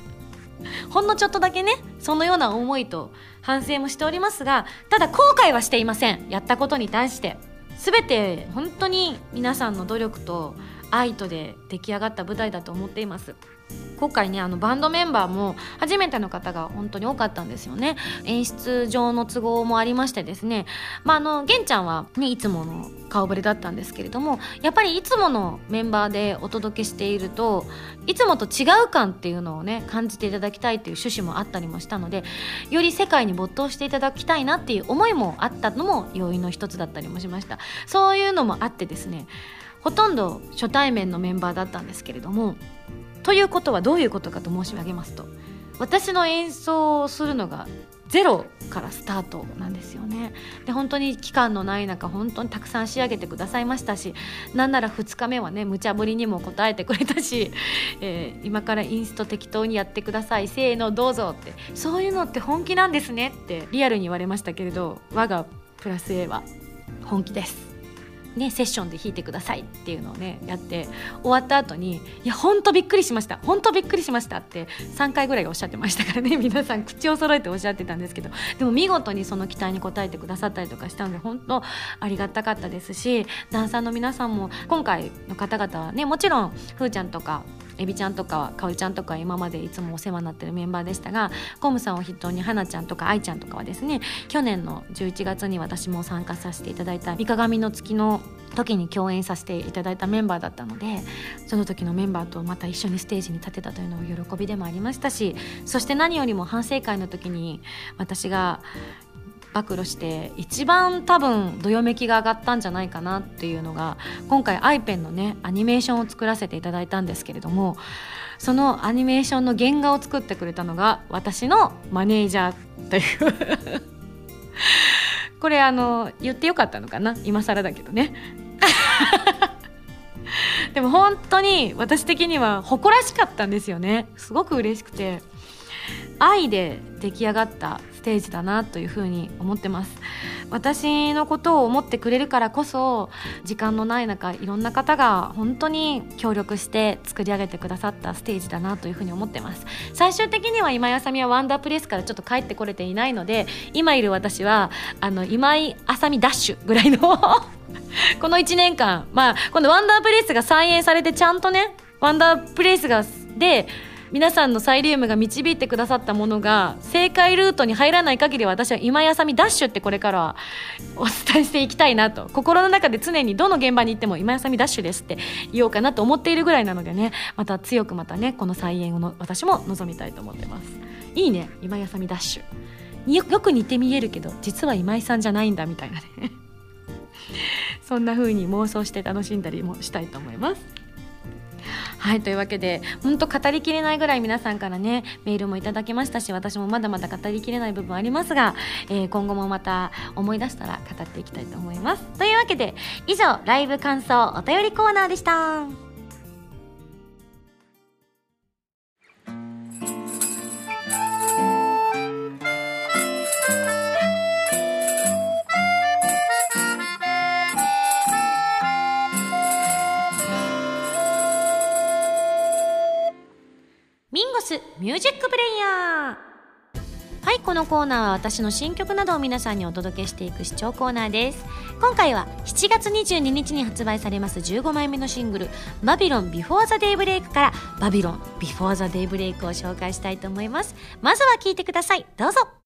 ほんのちょっとだけねそのような思いと反省もしておりますがただ後悔はしていません。やったことに対して。全て本当に皆さんの努力と愛とで出来上がった舞台だと思っています。今回ねあのバンドメンバーも初めての方が本当に多かったんですよね。演出上の都合もありましてですね。まああの玄ちゃんは、ね、いつもの顔ぶれだったんですけれどもやっぱりいつものメンバーでお届けしているといつもと違う感っていうのをね感じていただきたいっていう趣旨もあったりもしたのでより世界に没頭していただきたいなっていう思いもあったのも要因の一つだったりもしました。そういうのもあってですねほとんど初対面のメンバーだったんですけれどもということはどういうことかと申し上げますと私の演奏をするのがゼロからスタートなんですよね。で本当に期間のない中本当にたくさん仕上げてくださいましたしなんなら2日目はね無茶ぶりにも答えてくれたし、えー、今からインスト適当にやってくださいせーのどうぞってそういうのって本気なんですねってリアルに言われましたけれど我がプラス A は本気です。ね、セッションで弾いてくださいっていうのをねやって終わった後に「いやほんとびっくりしました。ほんとびっくりしました」って3回ぐらいおっしゃってましたからね。皆さん口を揃えておっしゃってたんですけど。でも見事にその期待に応えてくださったりとかしたので本当ありがたかったですしダンサーの皆さんも今回の方々はねもちろんふーちゃんとかエビちゃんとかかおちゃんとか今までいつもお世話になってるメンバーでしたがコムさんを筆頭にはなちゃんとか愛ちゃんとかはですね去年の11月に私も参加させていただいた三鏡の月の時に共演させていただいたメンバーだったのでその時のメンバーとまた一緒にステージに立てたというのも喜びでもありましたしそして何よりも反省会の時に私が暴露して一番多分どよめきが上がったんじゃないかなっていうのが今回 iPen のねアニメーションを作らせていただいたんですけれどもそのアニメーションの原画を作ってくれたのが私のマネージャーという。これあの言ってよかったのかな？今更だけどね。でも本当に私的には誇らしかったんですよね。すごく嬉しくて。愛で出来上がったテージだなというふうに思ってます。私のことを思ってくれるからこそ時間のない中いろんな方が本当に協力して作り上げてくださったステージだなというふうに思ってます。最終的には今井あさみはワンダープレイスからちょっと帰ってこれていないので今いる私はあの今井あさみダッシュぐらいの この1年間まあこのワンダープレイスが再演されてちゃんとねワンダープレイスがで皆さんのサイリウムが導いてくださったものが正解ルートに入らない限り私は今やさみダッシュってこれからはお伝えしていきたいなと。心の中で常にどの現場に行っても今やさみダッシュですって言おうかなと思っているぐらいなのでね。また強くまたねこの再演をの私も望みたいと思ってます。いいね今やさみダッシュ。よよく似て見えるけど実は今井さんじゃないんだみたいなね。そんな風に妄想して楽しんだりもしたいと思います。はいというわけで本当語りきれないぐらい皆さんからねメールもいただきましたし私もまだまだ語りきれない部分ありますが、えー、今後もまた思い出したら語っていきたいと思います。というわけで以上ライブ感想お便りコーナーでした。ンゴスミュージックプレイヤー。はいこのコーナーは私の新曲などを皆さんにお届けしていく視聴コーナーです。今回は7月22日に発売されます15枚目のシングル「バビロンビフォーザデイブレイクから「バビロンビフォーザデイブレイクを紹介したいと思います。まずは聴いてください。どうぞ。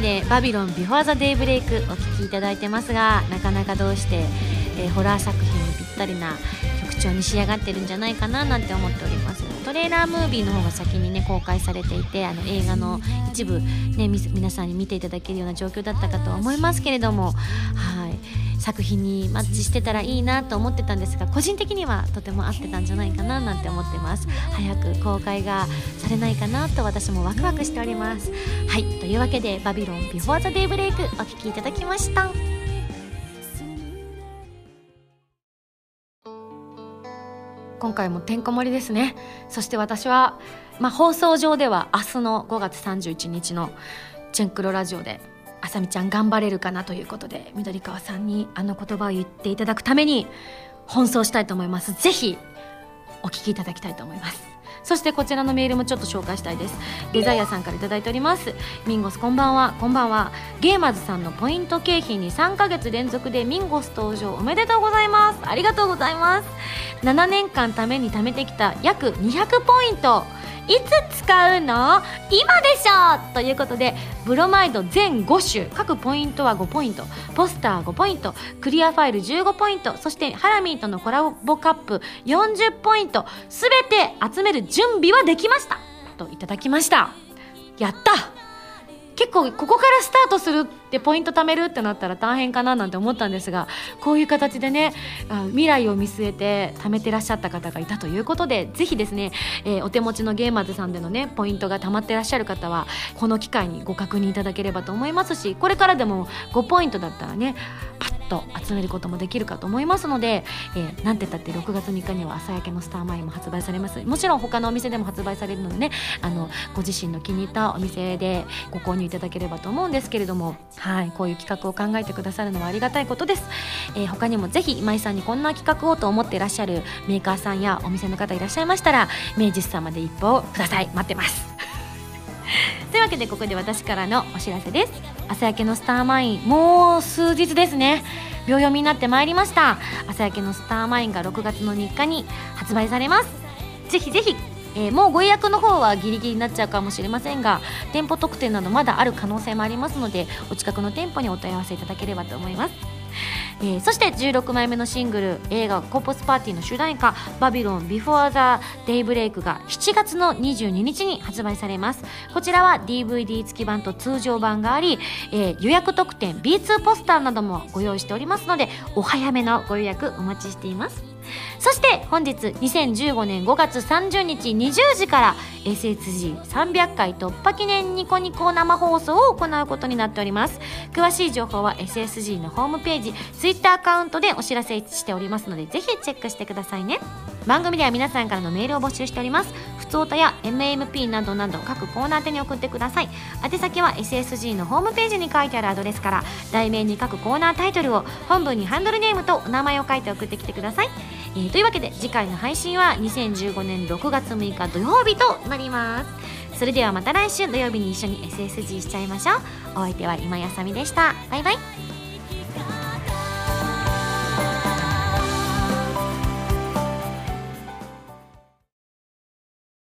で「バビロンビフォーザデイブレイクお聴きいただいてますがなかなかどうして、えーホラー作品にぴったりな曲調に仕上がってるんじゃないかななんて思っております。トレーラームービーの方が先にね公開されていてあの映画の一部ね皆さんに見ていただけるような状況だったかとは思いますけれどもはい。作品にマッチしてたらいいなと思ってたんですが個人的にはとても合ってたんじゃないかななんて思ってます。早く公開がされないかなと私もワクワクしております。はい。というわけで「バビロンビフォーザデイブレイクお聴きいただきました。今回もてんこ盛りですね。そして私は、まあ、放送上では明日の5月31日のチェンクロラジオであさみちゃん頑張れるかなということで緑川さんにあの言葉を言っていただくために奔走したいと思います。ぜひお聞きいただきたいと思います。そしてこちらのメールもちょっと紹介したいです。デザイアさんから頂いております。ミンゴスこんばんは。こんばんは。ゲーマーズさんのポイント景品に3ヶ月連続でミンゴス登場おめでとうございます。ありがとうございます。7年間ために貯めてきた約200ポイント。いつ使うの？今でしょ！ということでブロマイド全5種。各ポイントは5ポイント。ポスター5ポイント。クリアファイル15ポイント。そしてハラミーとのコラボカップ。40ポイント。すべて集める準備はできました！といただきました。やった！結構ここからスタートするってポイント貯めるってなったら大変かななんて思ったんですがこういう形でね未来を見据えて貯めてらっしゃった方がいたということでぜひですね、えーお手持ちのゲーマーズさんでのねポイントが貯まってらっしゃる方はこの機会にご確認いただければと思いますしこれからでも5ポイントだったらねパッと集めることもできるかと思いますので、えーなんて言ったって6月3日には朝焼けのスターマインも発売されます。もちろん他のお店でも発売されるのでねあのご自身の気に入ったお店でご購入いただければと思うんですけれどもはいこういう企画を考えてくださるのはありがたいことです、えー他にもぜひ今井さんにこんな企画をと思っていらっしゃるメーカーさんやお店の方いらっしゃいましたら明治さまで一報ください。待ってます。というわけでここで私からのお知らせです。朝焼けのスターマインもう数日ですね。秒読みになってまいりました。朝焼けのスターマインが6月の3日に発売されます。ぜひぜひえーもうご予約の方はギリギリになっちゃうかもしれませんが店舗特典などまだある可能性もありますのでお近くの店舗にお問い合わせいただければと思います。えーそして16枚目のシングル映画「コーポスパーティー」の主題歌「バビロンビフォーザデイブレイクが7月の22日に発売されます。こちらは DVD 付き版と通常版があり、えー予約特典 B2 ポスターなどもご用意しておりますのでお早めのご予約お待ちしています。そして本日2015年5月30日20時から SSG300 回突破記念ニコニコ生放送を行うことになっております。詳しい情報は SSG のホームページ Twitter アカウントでお知らせしておりますのでぜひチェックしてくださいね。番組では皆さんからのメールを募集しております。ふつおたや MMP などなど各コーナー宛に送ってください。宛先は SSG のホームページに書いてあるアドレスから題名に各コーナータイトルを本文にハンドルネームとお名前を書いて送ってきてください。えーというわけで次回の配信は2015年6月6日土曜日となります。それではまた来週土曜日に一緒に SSG しちゃいましょう。お相手は今やさみでした。バイバイ。